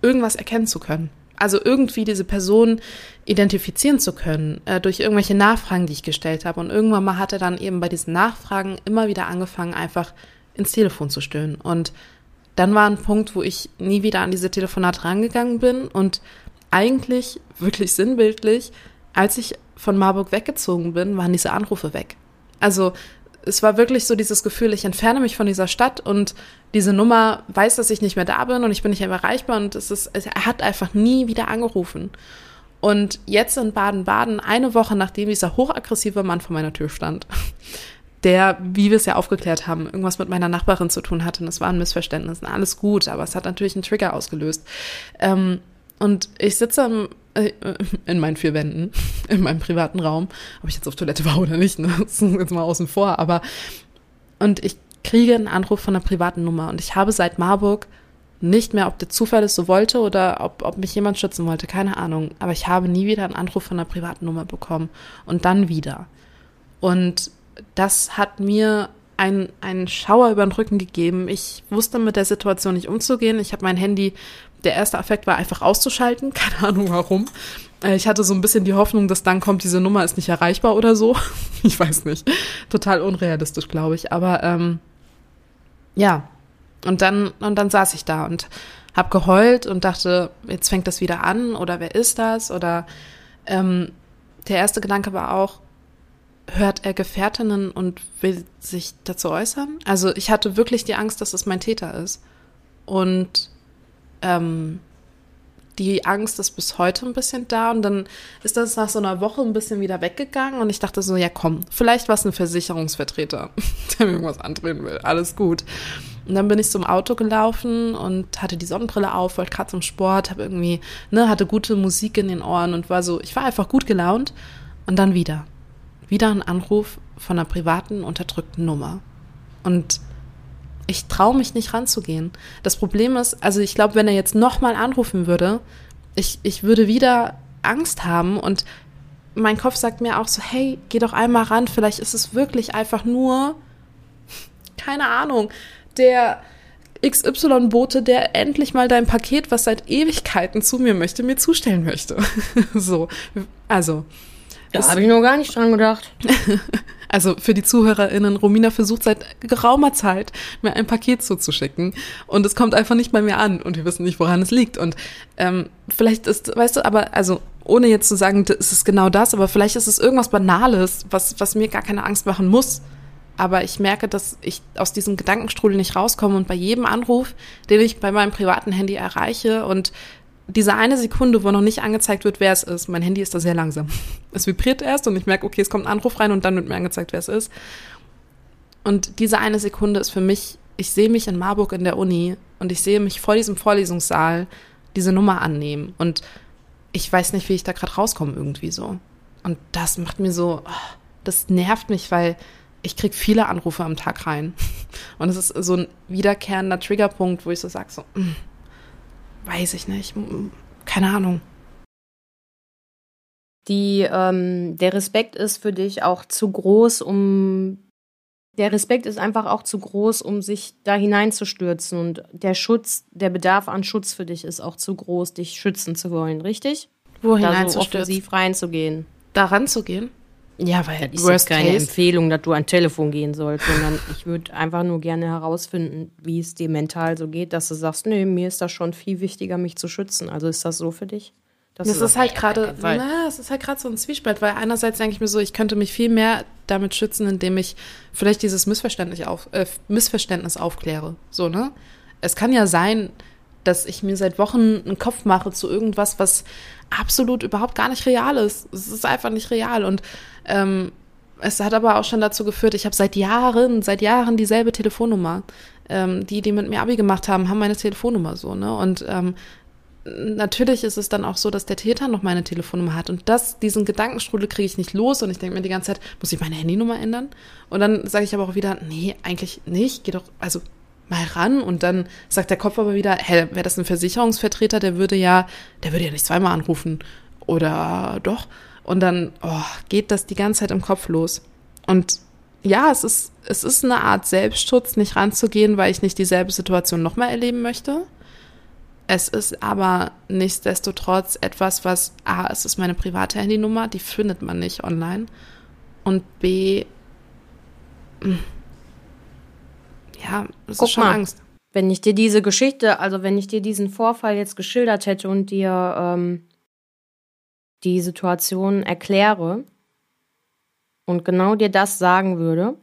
irgendwas erkennen zu können. Also irgendwie diese Person identifizieren zu können äh, durch irgendwelche Nachfragen, die ich gestellt habe. Und irgendwann mal hat er dann eben bei diesen Nachfragen immer wieder angefangen, einfach ins Telefon zu stöhnen. Und dann war ein Punkt, wo ich nie wieder an diese Telefonate rangegangen bin und eigentlich wirklich sinnbildlich, als ich von Marburg weggezogen bin, waren diese Anrufe weg. Also es war wirklich so dieses Gefühl, ich entferne mich von dieser Stadt und diese Nummer weiß, dass ich nicht mehr da bin und ich bin nicht mehr erreichbar und es ist, er hat einfach nie wieder angerufen. Und jetzt in Baden-Baden, eine Woche nachdem dieser hochaggressive Mann vor meiner Tür stand, der, wie wir es ja aufgeklärt haben, irgendwas mit meiner Nachbarin zu tun hatte. Und es war ein Missverständnis. Und alles gut, aber es hat natürlich einen Trigger ausgelöst. Ähm, und ich sitze im, äh, in meinen vier Wänden, in meinem privaten Raum, ob ich jetzt auf Toilette war oder nicht, ne? das ist jetzt mal außen vor, aber und ich kriege einen Anruf von einer privaten Nummer und ich habe seit Marburg nicht mehr, ob der Zufall es so wollte oder ob, ob mich jemand schützen wollte, keine Ahnung. Aber ich habe nie wieder einen Anruf von einer privaten Nummer bekommen. Und dann wieder. Und das hat mir einen, einen Schauer über den Rücken gegeben. Ich wusste mit der Situation nicht umzugehen. Ich habe mein Handy, der erste Affekt war einfach auszuschalten. Keine Ahnung warum. Äh, ich hatte so ein bisschen die Hoffnung, dass dann kommt, diese Nummer ist nicht erreichbar oder so. Ich weiß nicht. Total unrealistisch, glaube ich. Aber ähm, ja. Und dann, und dann saß ich da und habe geheult und dachte, jetzt fängt das wieder an oder wer ist das? Oder ähm, der erste Gedanke war auch, hört er Gefährtinnen und will sich dazu äußern? Also ich hatte wirklich die Angst, dass es mein Täter ist. Und ähm, die Angst ist bis heute ein bisschen da und dann ist das nach so einer Woche ein bisschen wieder weggegangen und ich dachte so, ja komm, vielleicht war es ein Versicherungsvertreter, der mir irgendwas andrehen will, alles gut. Und dann bin ich zum Auto gelaufen und hatte die Sonnenbrille auf, wollte gerade zum Sport, habe irgendwie, ne, hatte gute Musik in den Ohren und war so, ich war einfach gut gelaunt und dann wieder wieder ein Anruf von einer privaten, unterdrückten Nummer. Und ich traue mich nicht ranzugehen. Das Problem ist, also ich glaube, wenn er jetzt nochmal anrufen würde, ich, ich würde wieder Angst haben und mein Kopf sagt mir auch so, hey, geh doch einmal ran, vielleicht ist es wirklich einfach nur, keine Ahnung, der XY-Bote, der endlich mal dein Paket, was seit Ewigkeiten zu mir möchte, mir zustellen möchte. so, also da habe ich noch gar nicht dran gedacht. Also für die ZuhörerInnen, Romina versucht seit geraumer Zeit, mir ein Paket zuzuschicken. Und es kommt einfach nicht bei mir an. Und wir wissen nicht, woran es liegt. Und ähm, vielleicht ist, weißt du, aber also ohne jetzt zu sagen, es ist genau das, aber vielleicht ist es irgendwas Banales, was, was mir gar keine Angst machen muss. Aber ich merke, dass ich aus diesem Gedankenstrudel nicht rauskomme und bei jedem Anruf, den ich bei meinem privaten Handy erreiche und diese eine Sekunde, wo noch nicht angezeigt wird, wer es ist, mein Handy ist da sehr langsam. Es vibriert erst und ich merke, okay, es kommt ein Anruf rein und dann wird mir angezeigt, wer es ist. Und diese eine Sekunde ist für mich, ich sehe mich in Marburg in der Uni und ich sehe mich vor diesem Vorlesungssaal diese Nummer annehmen und ich weiß nicht, wie ich da gerade rauskomme irgendwie so. Und das macht mir so, oh, das nervt mich, weil ich kriege viele Anrufe am Tag rein. Und es ist so ein wiederkehrender Triggerpunkt, wo ich so sage, so, mm, weiß ich nicht, keine Ahnung. Die, ähm, der Respekt ist für dich auch zu groß, um der Respekt ist einfach auch zu groß, um sich da hineinzustürzen. Und der Schutz, der Bedarf an Schutz für dich ist auch zu groß, dich schützen zu wollen, richtig? Wo da so offensiv reinzugehen. Da ranzugehen? Ja, weil das ist jetzt keine case. Empfehlung, dass du an Telefon gehen sollst, sondern ich würde einfach nur gerne herausfinden, wie es dir mental so geht, dass du sagst, nee, mir ist das schon viel wichtiger, mich zu schützen. Also ist das so für dich? Das ist halt gerade, na, es ist halt gerade so ein Zwiespalt, weil einerseits denke ich mir so, ich könnte mich viel mehr damit schützen, indem ich vielleicht dieses Missverständnis, auf, äh, Missverständnis aufkläre. So, ne? Es kann ja sein, dass ich mir seit Wochen einen Kopf mache zu irgendwas, was absolut überhaupt gar nicht real ist. Es ist einfach nicht real. Und ähm, es hat aber auch schon dazu geführt, ich habe seit Jahren, seit Jahren dieselbe Telefonnummer. Ähm, die, die mit mir Abi gemacht haben, haben meine Telefonnummer so, ne? Und ähm, natürlich ist es dann auch so, dass der Täter noch meine Telefonnummer hat. Und das, diesen Gedankenstrudel kriege ich nicht los. Und ich denke mir die ganze Zeit, muss ich meine Handynummer ändern? Und dann sage ich aber auch wieder, nee, eigentlich nicht. Geh doch, also mal ran und dann sagt der Kopf aber wieder, hä, wäre das ein Versicherungsvertreter, der würde ja, der würde ja nicht zweimal anrufen oder doch. Und dann oh, geht das die ganze Zeit im Kopf los. Und ja, es ist, es ist eine Art Selbstschutz, nicht ranzugehen, weil ich nicht dieselbe Situation nochmal erleben möchte. Es ist aber nichtsdestotrotz etwas, was, A, es ist meine private Handynummer, die findet man nicht online. Und B, hm, ja, es Guck ist schon mal, Angst. Wenn ich dir diese Geschichte, also wenn ich dir diesen Vorfall jetzt geschildert hätte und dir ähm, die Situation erkläre und genau dir das sagen würde,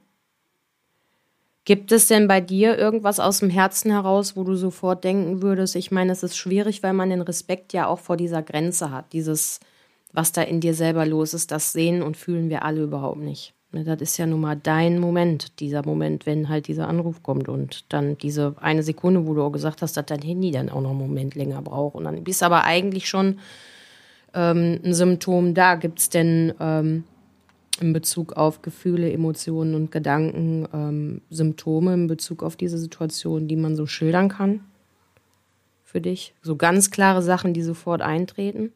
gibt es denn bei dir irgendwas aus dem Herzen heraus, wo du sofort denken würdest, ich meine, es ist schwierig, weil man den Respekt ja auch vor dieser Grenze hat, dieses, was da in dir selber los ist, das sehen und fühlen wir alle überhaupt nicht. Das ist ja nun mal dein Moment, dieser Moment, wenn halt dieser Anruf kommt und dann diese eine Sekunde, wo du auch gesagt hast, dass dein Handy dann auch noch einen Moment länger braucht. Und dann bist aber eigentlich schon ähm, ein Symptom da. Gibt es denn ähm, in Bezug auf Gefühle, Emotionen und Gedanken ähm, Symptome in Bezug auf diese Situation, die man so schildern kann? Für dich? So ganz klare Sachen, die sofort eintreten?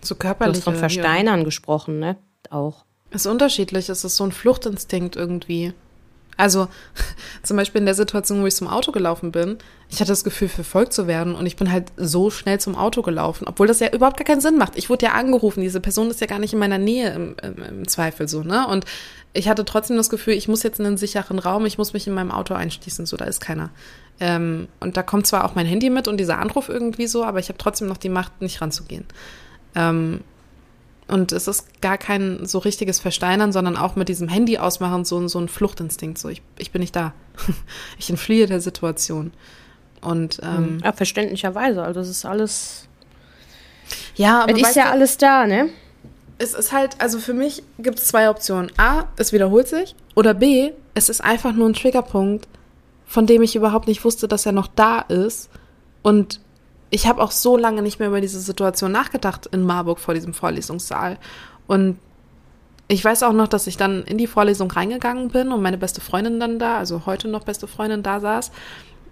So Du körperlich. hast von Versteinern gesprochen, ne? Auch. Ist unterschiedlich. Es ist so ein Fluchtinstinkt irgendwie. Also zum Beispiel in der Situation, wo ich zum Auto gelaufen bin, ich hatte das Gefühl, verfolgt zu werden und ich bin halt so schnell zum Auto gelaufen, obwohl das ja überhaupt gar keinen Sinn macht. Ich wurde ja angerufen, diese Person ist ja gar nicht in meiner Nähe im, im, im Zweifel so, ne? Und ich hatte trotzdem das Gefühl, ich muss jetzt in einen sicheren Raum, ich muss mich in meinem Auto einschließen, so, da ist keiner. Ähm, und da kommt zwar auch mein Handy mit und dieser Anruf irgendwie so, aber ich habe trotzdem noch die Macht, nicht ranzugehen. Ähm, und es ist gar kein so richtiges Versteinern, sondern auch mit diesem Handy ausmachen, so, so ein Fluchtinstinkt. So, ich, ich bin nicht da. ich entfliehe der Situation. Und ähm, Ja, verständlicherweise. Also es ist alles. ja, aber es ist ja alles da, ne? es ist halt, also für mich gibt es zwei Optionen. A, es wiederholt sich. Oder B, es ist einfach nur ein Triggerpunkt, von dem ich überhaupt nicht wusste, dass er noch da ist. Und ich habe auch so lange nicht mehr über diese Situation nachgedacht in Marburg vor diesem Vorlesungssaal. Und ich weiß auch noch, dass ich dann in die Vorlesung reingegangen bin und meine beste Freundin dann da, also heute noch beste Freundin da saß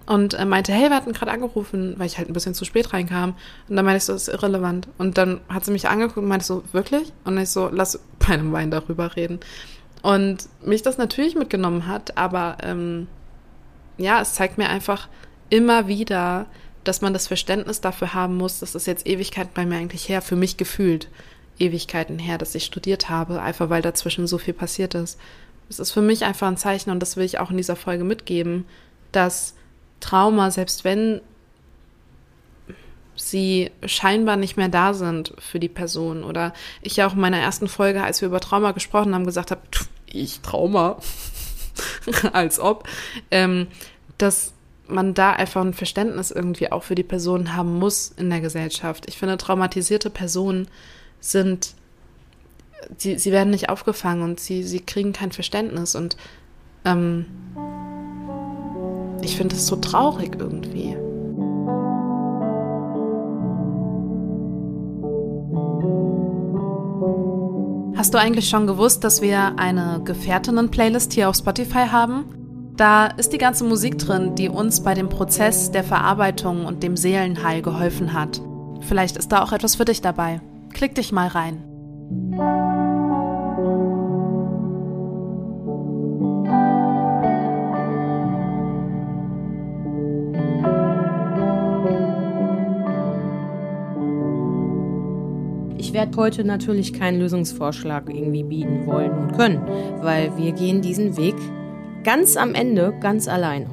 und äh, meinte, hey, wir hatten gerade angerufen, weil ich halt ein bisschen zu spät reinkam. Und dann meinte ich so, das ist irrelevant. Und dann hat sie mich angeguckt und meinte so, wirklich? Und ich so, lass bei einem Wein darüber reden. Und mich das natürlich mitgenommen hat, aber ähm, ja, es zeigt mir einfach immer wieder, dass man das Verständnis dafür haben muss, dass das jetzt Ewigkeiten bei mir eigentlich her, für mich gefühlt Ewigkeiten her, dass ich studiert habe, einfach weil dazwischen so viel passiert ist. Es ist für mich einfach ein Zeichen und das will ich auch in dieser Folge mitgeben, dass Trauma, selbst wenn sie scheinbar nicht mehr da sind für die Person oder ich ja auch in meiner ersten Folge, als wir über Trauma gesprochen haben, gesagt habe, "Pff, ich Trauma, als ob, ähm, dass man da einfach ein Verständnis irgendwie auch für die Person haben muss in der Gesellschaft. Ich finde, traumatisierte Personen sind, sie, sie werden nicht aufgefangen und sie, sie kriegen kein Verständnis und ähm, ich finde es so traurig irgendwie. Hast du eigentlich schon gewusst, dass wir eine Gefährtinnen-Playlist hier auf Spotify haben? Da ist die ganze Musik drin, die uns bei dem Prozess der Verarbeitung und dem Seelenheil geholfen hat. Vielleicht ist da auch etwas für dich dabei. Klick dich mal rein. Ich werde heute natürlich keinen Lösungsvorschlag irgendwie bieten wollen und können, weil wir gehen diesen Weg ganz am Ende ganz alleine.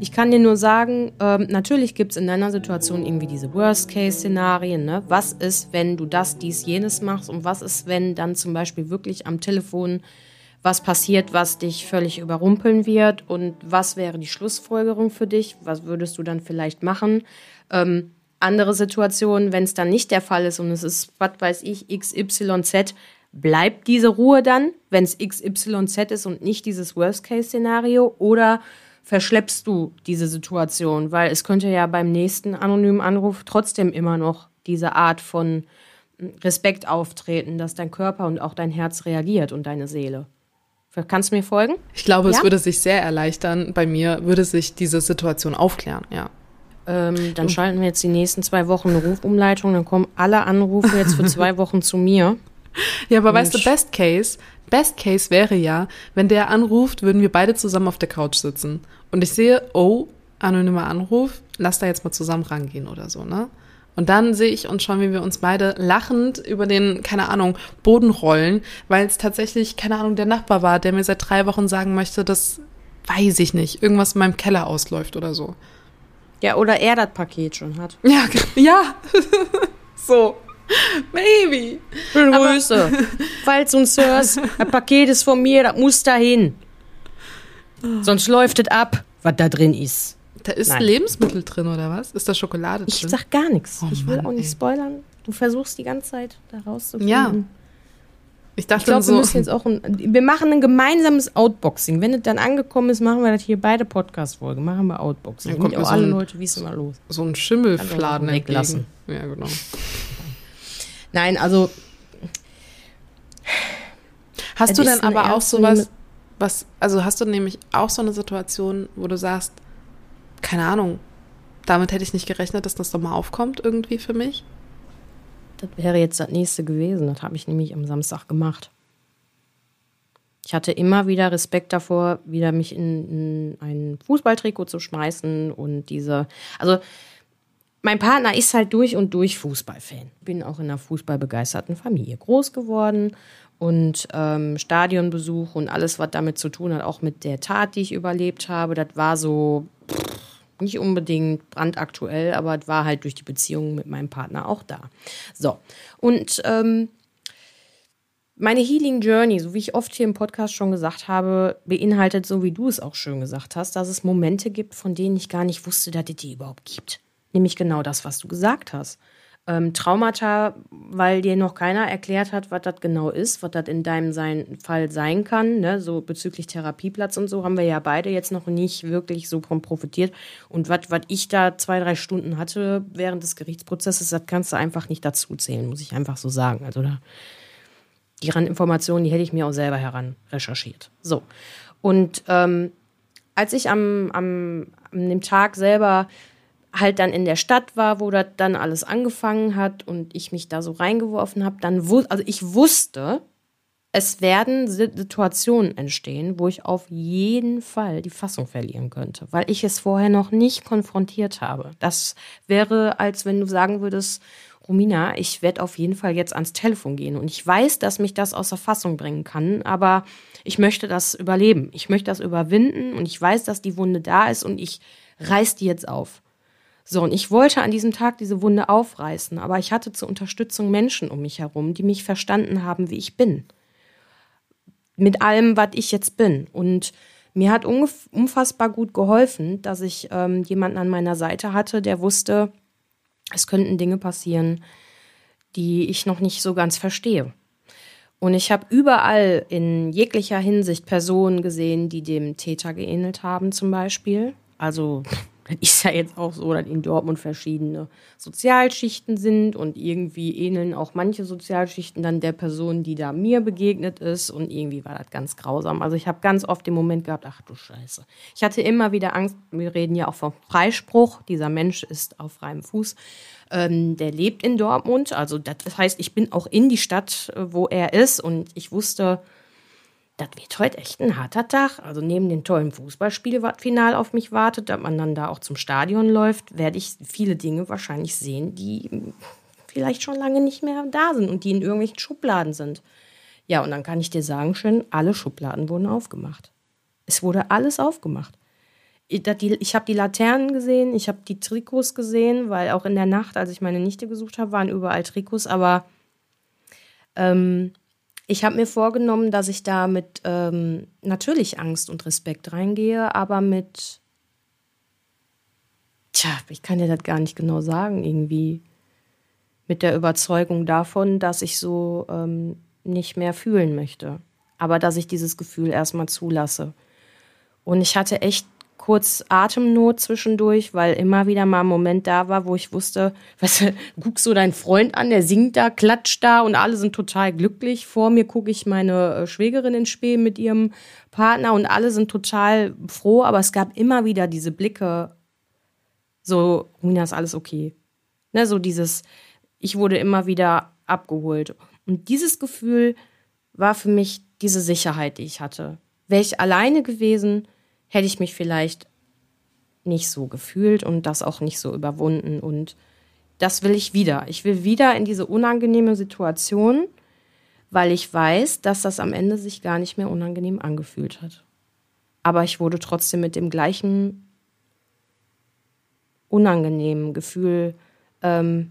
Ich kann dir nur sagen, ähm, natürlich gibt es in deiner Situation irgendwie diese Worst-Case-Szenarien. Ne? Was ist, wenn du das, dies, jenes machst? Und was ist, wenn dann zum Beispiel wirklich am Telefon was passiert, was dich völlig überrumpeln wird? Und was wäre die Schlussfolgerung für dich? Was würdest du dann vielleicht machen? Ähm, andere Situationen, wenn es dann nicht der Fall ist und es ist, was weiß ich, XYZ, bleibt diese Ruhe dann, wenn es XYZ ist und nicht dieses Worst-Case-Szenario? Oder verschleppst du diese Situation? Weil es könnte ja beim nächsten anonymen Anruf trotzdem immer noch diese Art von Respekt auftreten, dass dein Körper und auch dein Herz reagiert und deine Seele. Kannst du mir folgen? Ich glaube, ja? es würde sich sehr erleichtern. Bei mir würde sich diese Situation aufklären, ja. Ähm, dann schalten wir jetzt die nächsten zwei Wochen eine Rufumleitung, dann kommen alle Anrufe jetzt für zwei Wochen zu mir. Ja, aber Und weißt du, Best Case, Best Case wäre ja, wenn der anruft, würden wir beide zusammen auf der Couch sitzen. Und ich sehe, oh, anonymer Anruf, lass da jetzt mal zusammen rangehen oder so, ne? Und dann sehe ich uns schon, wie wir uns beide lachend über den, keine Ahnung, Boden rollen, weil es tatsächlich, keine Ahnung, der Nachbar war, der mir seit drei Wochen sagen möchte, dass, weiß ich nicht, irgendwas in meinem Keller ausläuft oder so. Ja, oder er das Paket schon hat. Ja, ja. so. Maybe. Grüße. Falls du uns hörst, das Paket ist von mir, das muss dahin. Sonst läuft es ab, was da drin ist. Da ist Nein. Lebensmittel drin, oder was? Ist da Schokolade ich drin? Ich sag gar nichts. Oh, ich will Mann, auch nicht ey. spoilern. Du versuchst die ganze Zeit da rauszufinden. Ja. Ich dachte ich glaub, so. Wir, müssen jetzt auch ein, wir machen ein gemeinsames Outboxing. Wenn es dann angekommen ist, machen wir das hier beide Podcast-Folgen. Machen wir Outboxing. Dann kommt auch so alle ein, Leute, wie es immer los. So ein Schimmelfladen weglassen. Ja, genau. Nein, also. Hast du denn aber auch sowas, was, also hast du nämlich auch so eine Situation, wo du sagst, keine Ahnung, damit hätte ich nicht gerechnet, dass das doch mal aufkommt irgendwie für mich? Das wäre jetzt das nächste gewesen. Das habe ich nämlich am Samstag gemacht. Ich hatte immer wieder Respekt davor, wieder mich in, in ein Fußballtrikot zu schmeißen und diese. Also, mein Partner ist halt durch und durch Fußballfan. Bin auch in einer fußballbegeisterten Familie groß geworden und ähm, Stadionbesuch und alles, was damit zu tun hat, auch mit der Tat, die ich überlebt habe, das war so pff, nicht unbedingt brandaktuell, aber es war halt durch die Beziehung mit meinem Partner auch da. So, und ähm, meine Healing Journey, so wie ich oft hier im Podcast schon gesagt habe, beinhaltet, so wie du es auch schön gesagt hast, dass es Momente gibt, von denen ich gar nicht wusste, dass es die überhaupt gibt. Nämlich genau das, was du gesagt hast ähm, Traumata, weil dir noch keiner erklärt hat, was das genau ist, was das in deinem sein, Fall sein kann. Ne? So bezüglich Therapieplatz und so haben wir ja beide jetzt noch nicht wirklich so profitiert. Und was ich da zwei, drei Stunden hatte während des Gerichtsprozesses, das kannst du einfach nicht dazu zählen, muss ich einfach so sagen. Also da, die Randinformationen, die hätte ich mir auch selber heran recherchiert. So. Und ähm, als ich am, am, an dem Tag selber halt dann in der Stadt war, wo das dann alles angefangen hat und ich mich da so reingeworfen habe, dann wusste, also ich wusste, es werden Situationen entstehen, wo ich auf jeden Fall die Fassung verlieren könnte, weil ich es vorher noch nicht konfrontiert habe. Das wäre, als wenn du sagen würdest, Romina, ich werde auf jeden Fall jetzt ans Telefon gehen und ich weiß, dass mich das aus der Fassung bringen kann, aber ich möchte das überleben. Ich möchte das überwinden und ich weiß, dass die Wunde da ist und ich reiß die jetzt auf. So, und ich wollte an diesem Tag diese Wunde aufreißen, aber ich hatte zur Unterstützung Menschen um mich herum, die mich verstanden haben, wie ich bin. Mit allem, was ich jetzt bin. Und mir hat unfassbar gut geholfen, dass ich ähm, jemanden an meiner Seite hatte, der wusste, es könnten Dinge passieren, die ich noch nicht so ganz verstehe. Und ich habe überall in jeglicher Hinsicht Personen gesehen, die dem Täter geähnelt haben, zum Beispiel. Also das ist ja jetzt auch so, dass in Dortmund verschiedene Sozialschichten sind und irgendwie ähneln auch manche Sozialschichten dann der Person, die da mir begegnet ist und irgendwie war das ganz grausam. Also ich habe ganz oft den Moment gehabt, ach du Scheiße. Ich hatte immer wieder Angst, wir reden ja auch vom Freispruch, dieser Mensch ist auf freiem Fuß, ähm, der lebt in Dortmund, also das heißt, ich bin auch in die Stadt, äh, wo er ist und ich wusste, das wird heute echt ein harter Tag. Also neben dem tollen Fußballspiel, was final auf mich wartet, dass man dann da auch zum Stadion läuft, werde ich viele Dinge wahrscheinlich sehen, die vielleicht schon lange nicht mehr da sind und die in irgendwelchen Schubladen sind. Ja, und dann kann ich dir sagen, schön, alle Schubladen wurden aufgemacht. Es wurde alles aufgemacht. Ich, habe die Laternen gesehen, ich habe die Trikots gesehen, weil auch in der Nacht, als ich meine Nichte gesucht habe, waren überall Trikots, aber ähm, ich habe mir vorgenommen, dass ich da mit ähm, natürlich Angst und Respekt reingehe, aber mit, tja, ich kann dir das gar nicht genau sagen, irgendwie mit der Überzeugung davon, dass ich so ähm, nicht mehr fühlen möchte, aber dass ich dieses Gefühl erstmal zulasse. Und ich hatte echt kurz Atemnot zwischendurch, weil immer wieder mal ein Moment da war, wo ich wusste, weißt guckst du deinen Freund an, der singt da, klatscht da und alle sind total glücklich. Vor mir gucke ich meine äh, Schwägerin in Spee mit ihrem Partner und alle sind total froh, aber es gab immer wieder diese Blicke, so, Mina, ist alles okay. Ne, so dieses, ich wurde immer wieder abgeholt. Und dieses Gefühl war für mich diese Sicherheit, die ich hatte. Wäre ich alleine gewesen, hätte ich mich vielleicht nicht so gefühlt und das auch nicht so überwunden. Und das will ich wieder. Ich will wieder in diese unangenehme Situation, weil ich weiß, dass das am Ende sich gar nicht mehr unangenehm angefühlt hat. Aber ich wurde trotzdem mit dem gleichen unangenehmen Gefühl ähm,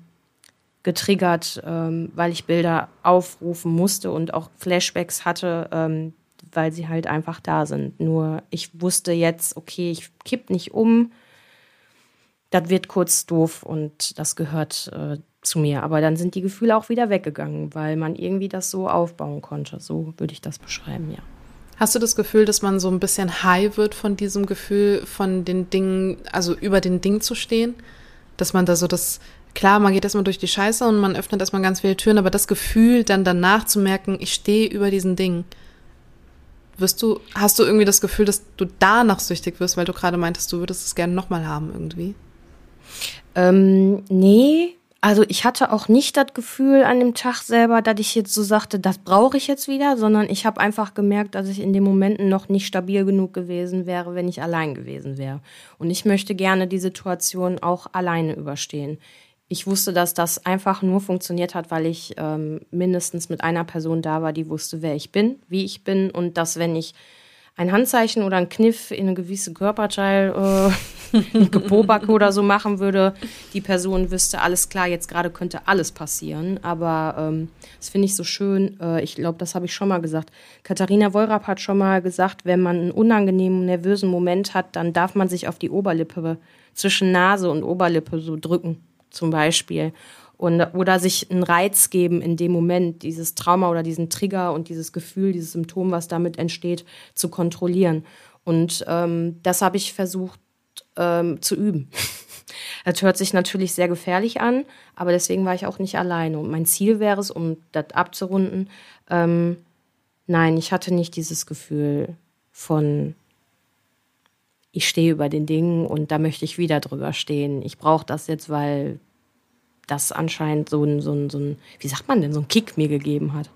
getriggert, ähm, weil ich Bilder aufrufen musste und auch Flashbacks hatte, ähm, weil sie halt einfach da sind. Nur ich wusste jetzt, okay, ich kipp nicht um. Das wird kurz doof und das gehört äh, zu mir. Aber dann sind die Gefühle auch wieder weggegangen, weil man irgendwie das so aufbauen konnte. So würde ich das beschreiben, ja. Hast du das Gefühl, dass man so ein bisschen high wird von diesem Gefühl, von den Dingen, also über den Ding zu stehen? Dass man da so das, klar, man geht erstmal durch die Scheiße und man öffnet erstmal ganz viele Türen, aber das Gefühl, dann danach zu merken, ich stehe über diesen Ding, wirst du, hast du irgendwie das Gefühl, dass du danach süchtig wirst, weil du gerade meintest, du würdest es gerne nochmal haben irgendwie? Ähm, nee, also ich hatte auch nicht das Gefühl an dem Tag selber, dass ich jetzt so sagte, das brauche ich jetzt wieder, sondern ich habe einfach gemerkt, dass ich in den Momenten noch nicht stabil genug gewesen wäre, wenn ich allein gewesen wäre. Und ich möchte gerne die Situation auch alleine überstehen ich wusste, dass das einfach nur funktioniert hat, weil ich ähm, mindestens mit einer Person da war, die wusste, wer ich bin, wie ich bin und dass, wenn ich ein Handzeichen oder ein Kniff in eine gewisse Körperteil, äh, Gepobacke oder so machen würde, die Person wüsste, alles klar, jetzt gerade könnte alles passieren. Aber ähm, das finde ich so schön. Äh, ich glaube, das habe ich schon mal gesagt. Katharina Wollrapp hat schon mal gesagt, wenn man einen unangenehmen, nervösen Moment hat, dann darf man sich auf die Oberlippe zwischen Nase und Oberlippe so drücken zum Beispiel. Und, oder sich einen Reiz geben in dem Moment, dieses Trauma oder diesen Trigger und dieses Gefühl, dieses Symptom, was damit entsteht, zu kontrollieren. Und ähm, das habe ich versucht ähm, zu üben. Das hört sich natürlich sehr gefährlich an, aber deswegen war ich auch nicht alleine. Und mein Ziel wäre es, um das abzurunden, ähm, nein, ich hatte nicht dieses Gefühl von, ich stehe über den Dingen und da möchte ich wieder drüber stehen. Ich brauche das jetzt, weil das anscheinend so ein, so ein, so ein, wie sagt man denn, so ein Kick mir gegeben hat.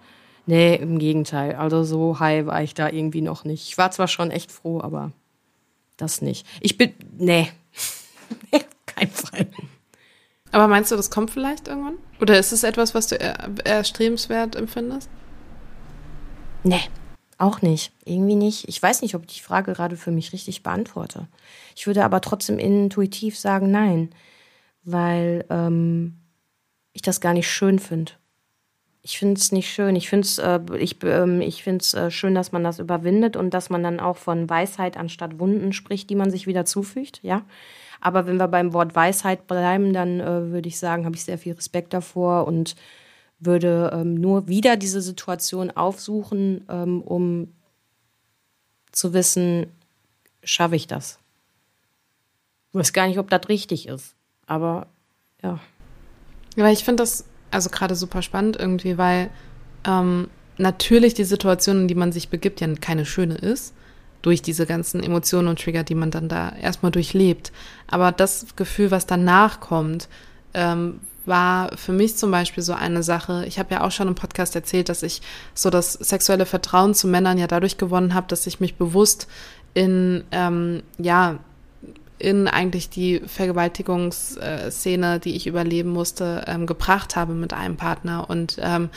Nee, im Gegenteil. Also so high war ich da irgendwie noch nicht. Ich war zwar schon echt froh, aber das nicht. Ich bin, nee, kein Fall. Aber meinst du, das kommt vielleicht irgendwann? Oder ist es etwas, was du erstrebenswert empfindest? Nee, auch nicht. Irgendwie nicht. Ich weiß nicht, ob ich die Frage gerade für mich richtig beantworte. Ich würde aber trotzdem intuitiv sagen, nein. Weil ähm, ich das gar nicht schön finde. Ich finde es nicht schön. Ich finde es äh, ich, ähm, ich find's, äh, schön, dass man das überwindet und dass man dann auch von Weisheit anstatt Wunden spricht, die man sich wieder zufügt, ja. Aber wenn wir beim Wort Weisheit bleiben, dann äh, würde ich sagen, habe ich sehr viel Respekt davor und würde ähm, nur wieder diese Situation aufsuchen, ähm, um zu wissen, schaffe ich das. Ich weiß gar nicht, ob das richtig ist, aber ja. Ja, ich finde das also gerade super spannend irgendwie, weil ähm, natürlich die Situation, in die man sich begibt, ja keine schöne ist, durch diese ganzen Emotionen und Trigger, die man dann da erstmal durchlebt. Aber das Gefühl, was danach kommt, ähm, war für mich zum Beispiel so eine Sache. Ich habe ja auch schon im Podcast erzählt, dass ich so das sexuelle Vertrauen zu Männern ja dadurch gewonnen habe, dass ich mich bewusst in ähm, ja in eigentlich die Vergewaltigungsszene, die ich überleben musste, ähm, gebracht habe mit einem Partner und ähm,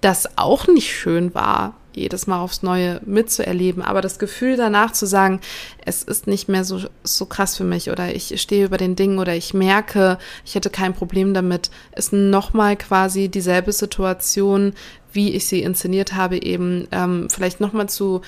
das auch nicht schön war, jedes Mal aufs Neue mitzuerleben. Aber das Gefühl danach zu sagen, es ist nicht mehr so, so krass für mich oder ich stehe über den Dingen oder ich merke, ich hätte kein Problem damit, ist nochmal quasi dieselbe Situation, wie ich sie inszeniert habe, eben ähm, vielleicht nochmal zu,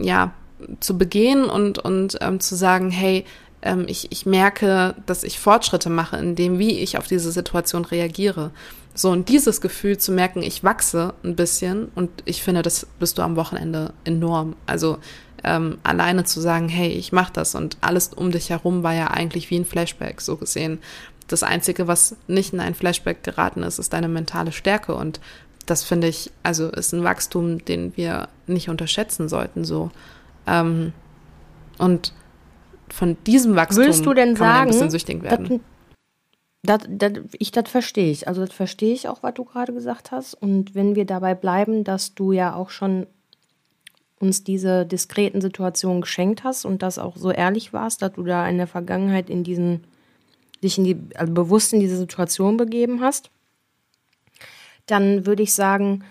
ja, zu begehen und, und ähm, zu sagen, hey, ähm, ich, ich merke, dass ich Fortschritte mache in dem, wie ich auf diese Situation reagiere. So, und dieses Gefühl zu merken, ich wachse ein bisschen und ich finde, das bist du am Wochenende enorm. Also ähm, alleine zu sagen, hey, ich mach das und alles um dich herum war ja eigentlich wie ein Flashback, so gesehen. Das Einzige, was nicht in ein Flashback geraten ist, ist deine mentale Stärke und das finde ich, also ist ein Wachstum, den wir nicht unterschätzen sollten, so. Ähm, und von diesem Wachstum Würdest du denn kann man sagen, ein bisschen süchtig werden. Das, das, ich, das verstehe ich. Also, das verstehe ich auch, was du gerade gesagt hast. Und wenn wir dabei bleiben, dass du ja auch schon uns diese diskreten Situationen geschenkt hast und das auch so ehrlich warst, dass du da in der Vergangenheit in diesen, dich in die, also bewusst in diese Situation begeben hast, dann würde ich sagen,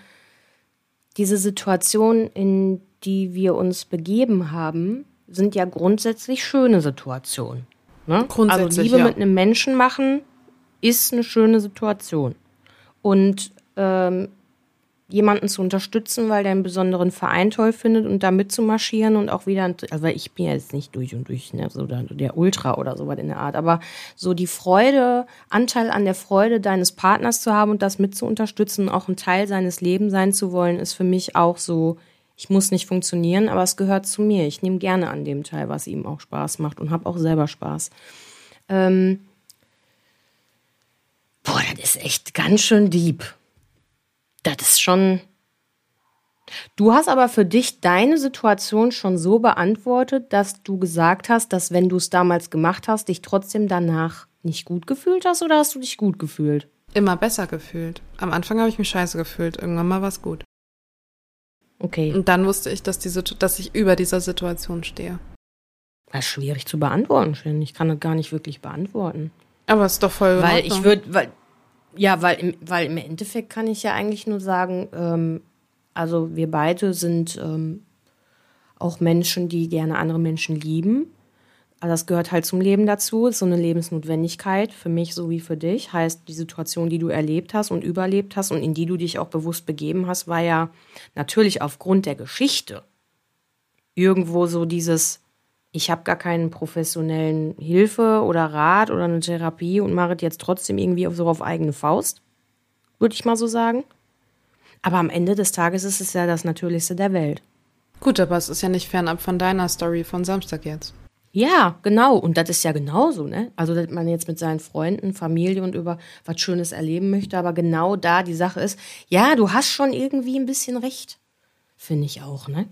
diese Situation, in die wir uns begeben haben, sind ja grundsätzlich schöne Situationen. Ne? Grundsätzlich, also Liebe ja. mit einem Menschen machen ist eine schöne Situation. Und ähm, jemanden zu unterstützen, weil der einen besonderen Verein toll findet und da mitzumarschieren und auch wieder, also ich bin ja jetzt nicht durch und durch, ne, so der, Ultra oder sowas in der Art, aber so die Freude, Anteil an der Freude deines Partners zu haben und das mit zu unterstützen, auch ein Teil seines Lebens sein zu wollen, ist für mich auch so, ich muss nicht funktionieren, aber es gehört zu mir. Ich nehme gerne an dem Teil, was ihm auch Spaß macht und habe auch selber Spaß. Ähm, boah, das ist echt ganz schön deep. Das ist schon. Du hast aber für dich deine Situation schon so beantwortet, dass du gesagt hast, dass wenn du es damals gemacht hast, dich trotzdem danach nicht gut gefühlt hast oder hast du dich gut gefühlt? Immer besser gefühlt. Am Anfang habe ich mich scheiße gefühlt. Irgendwann mal war es gut. Okay. Und dann wusste ich, dass, die, dass ich über dieser Situation stehe. Das ist schwierig zu beantworten, Shin. Ich kann das gar nicht wirklich beantworten. Aber es ist doch voll. Weil ich würde, weil, ja, weil im, weil im Endeffekt kann ich ja eigentlich nur sagen, ähm, also wir beide sind ähm, auch Menschen, die gerne andere Menschen lieben. Also das gehört halt zum Leben dazu, ist so eine Lebensnotwendigkeit für mich so wie für dich. Heißt, die Situation, die du erlebt hast und überlebt hast und in die du dich auch bewusst begeben hast, war ja natürlich aufgrund der Geschichte irgendwo so dieses, ich habe gar keinen professionellen Hilfe oder Rat oder eine Therapie und mache jetzt trotzdem irgendwie so auf eigene Faust, würde ich mal so sagen. Aber am Ende des Tages ist es ja das Natürlichste der Welt. Gut, aber es ist ja nicht fernab von deiner Story von Samstag jetzt. Ja, genau. Und das ist ja genauso, ne? Also, dass man jetzt mit seinen Freunden, Familie und über was Schönes erleben möchte, aber genau da die Sache ist, ja, du hast schon irgendwie ein bisschen recht. Finde ich auch, ne?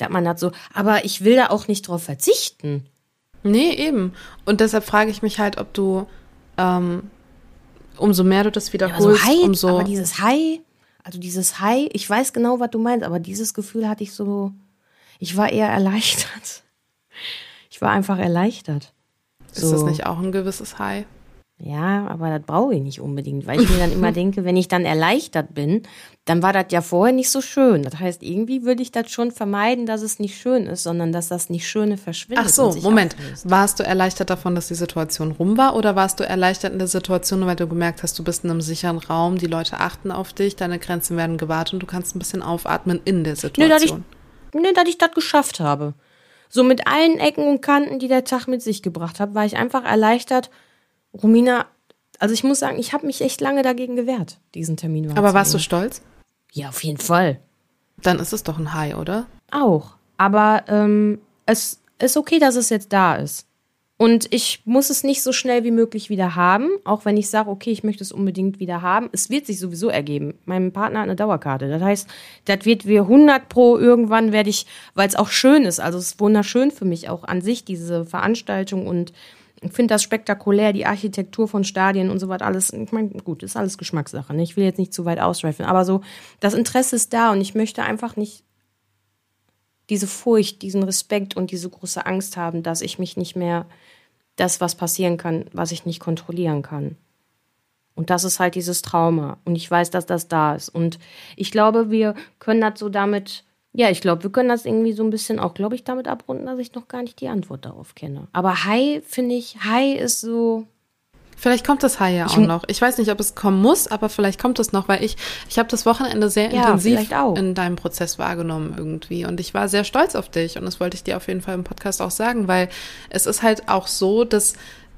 Da hat man das so, aber ich will da auch nicht drauf verzichten. Nee, eben. Und deshalb frage ich mich halt, ob du, ähm, umso mehr du das Aber so wiederholst, High, umso. aber dieses High, also dieses High, ich weiß genau, was du meinst, aber dieses Gefühl hatte ich so, ich war eher erleichtert. Ich war einfach erleichtert. ist das nicht auch ein gewisses High? Ja, aber das brauche ich nicht unbedingt, weil ich mir dann immer denke, wenn ich dann erleichtert bin, dann war das ja vorher nicht so schön. Das heißt, irgendwie würde ich das schon vermeiden, dass es nicht schön ist, sondern dass das nicht Schöne verschwindet. Ach so, Moment. auflöst. Warst du erleichtert davon, dass die Situation rum war oder warst du erleichtert in der Situation, weil du gemerkt hast, du bist in einem sicheren Raum, die Leute achten auf dich, deine Grenzen werden gewahrt und du kannst ein bisschen aufatmen in der Situation? nö, dass ich das geschafft habe. So mit allen Ecken und Kanten, die der Tag mit sich gebracht hat, war ich einfach erleichtert. Romina, also ich muss sagen, ich habe mich echt lange dagegen gewehrt, diesen Termin Aber warst du stolz? Ja, auf jeden Fall. Dann ist es doch ein High, oder? Auch. Aber ähm, es ist okay, dass es jetzt da ist. Und ich muss es nicht so schnell wie möglich wieder haben, auch wenn ich sage, okay, ich möchte es unbedingt wieder haben. Es wird sich sowieso ergeben. Mein Partner hat eine Dauerkarte. Das heißt, das wird wir 100 pro irgendwann werde ich, weil es auch schön ist. Also es ist wunderschön für mich auch an sich, diese Veranstaltung und ich finde das spektakulär, die Architektur von Stadien und so was alles. Ich meine, gut, ist alles Geschmackssache. Ne? Ich will jetzt nicht zu weit ausschweifen, aber so, das Interesse ist da und ich möchte einfach nicht diese Furcht, diesen Respekt und diese große Angst haben, dass ich mich nicht mehr das, was passieren kann, was ich nicht kontrollieren kann. Und das ist halt dieses Trauma. Und ich weiß, dass das da ist. Und ich glaube, wir können das so damit, ja, ich glaube, wir können das irgendwie so ein bisschen auch, glaube ich, damit abrunden, dass ich noch gar nicht die Antwort darauf kenne. Aber Hi, finde ich, Hi ist so, Vielleicht kommt das High ja auch noch. Ich weiß nicht, ob es kommen muss, aber vielleicht kommt es noch, weil ich, ich habe das Wochenende sehr Ja, intensiv in deinem Prozess wahrgenommen irgendwie. Und ich war sehr stolz auf dich und das wollte ich dir auf jeden Fall im Podcast auch sagen, weil es ist halt auch so, dass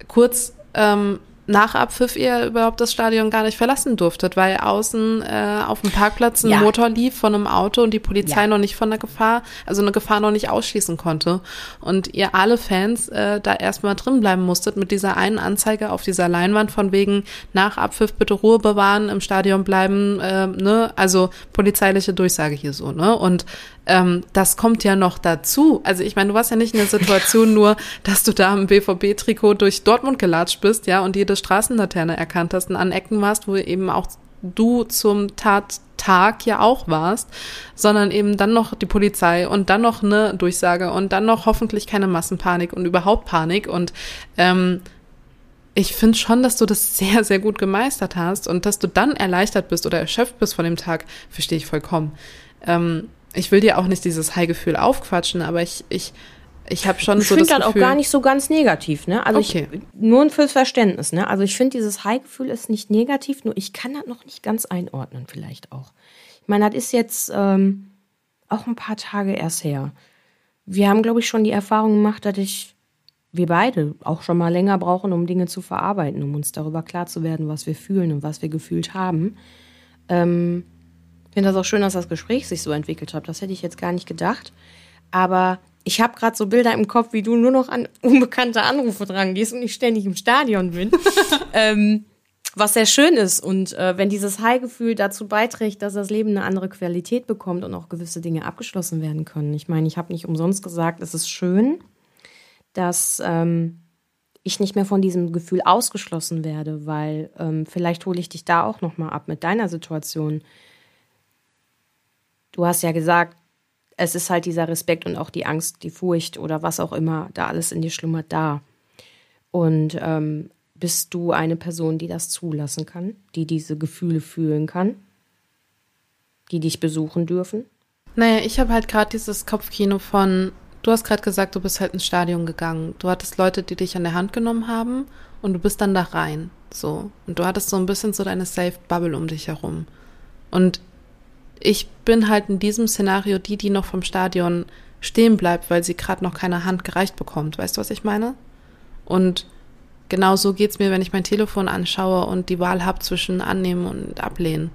kurz ähm, nach Abpfiff ihr überhaupt das Stadion gar nicht verlassen durftet, weil außen äh, auf dem Parkplatz ein ja. Motor lief von einem Auto und die Polizei ja. noch nicht von der Gefahr, also eine Gefahr noch nicht ausschließen konnte. Und ihr alle Fans äh, da erstmal drin bleiben musstet mit dieser einen Anzeige auf dieser Leinwand von wegen nach Abpfiff bitte Ruhe bewahren, im Stadion bleiben, äh, ne? Also polizeiliche Durchsage hier so, ne? Und ähm, das kommt ja noch dazu. Also ich meine, du warst ja nicht in der Situation nur, dass du da im BVB-Trikot durch Dortmund gelatscht bist, ja, und jede Straßenlaterne erkannt hast und an Ecken warst, wo eben auch du zum Tattag ja auch warst, sondern eben dann noch die Polizei und dann noch eine Durchsage und dann noch hoffentlich keine Massenpanik und überhaupt Panik und ähm, ich finde schon, dass du das sehr, sehr gut gemeistert hast und dass du dann erleichtert bist oder erschöpft bist von dem Tag, verstehe ich vollkommen. Ähm, ich will dir auch nicht dieses High-Gefühl aufquatschen, aber ich, ich, ich habe schon ich so das Gefühl. Ich finde das auch gar nicht so ganz negativ, ne? Also okay. ich, nur fürs Verständnis, ne? Also ich finde dieses High-Gefühl ist nicht negativ, nur ich kann das noch nicht ganz einordnen, vielleicht auch. Ich meine, das ist jetzt ähm, auch ein paar Tage erst her. Wir haben, glaube ich, schon die Erfahrung gemacht, dass ich, wir beide auch schon mal länger brauchen, um Dinge zu verarbeiten, um uns darüber klar zu werden, was wir fühlen und was wir gefühlt haben. Ähm, ich finde das auch schön, dass das Gespräch sich so entwickelt hat. Das hätte ich jetzt gar nicht gedacht. Aber ich habe gerade so Bilder im Kopf, wie du nur noch an unbekannte Anrufe dran gehst und ich ständig im Stadion bin. ähm, was sehr schön ist. Und äh, wenn dieses High-Gefühl dazu beiträgt, dass das Leben eine andere Qualität bekommt und auch gewisse Dinge abgeschlossen werden können. Ich meine, ich habe nicht umsonst gesagt, es ist schön, dass ähm, ich nicht mehr von diesem Gefühl ausgeschlossen werde, weil ähm, vielleicht hole ich dich da auch noch mal ab mit deiner Situation du hast ja gesagt, es ist halt dieser Respekt und auch die Angst, die Furcht oder was auch immer da alles in dir schlummert da. Und ähm, bist du eine Person, die das zulassen kann, die diese Gefühle fühlen kann, die dich besuchen dürfen? Naja, ich habe halt gerade dieses Kopfkino von, du hast gerade gesagt, du bist halt ins Stadion gegangen. Du hattest Leute, die dich an der Hand genommen haben und du bist dann da rein. So. Und du hattest so ein bisschen so deine Safe Bubble um dich herum. Und ich bin halt in diesem Szenario die, die noch vom Stadion stehen bleibt, weil sie gerade noch keine Hand gereicht bekommt. Weißt du, was ich meine? Und genau so geht's mir, wenn ich mein Telefon anschaue und die Wahl habe zwischen annehmen und ablehnen.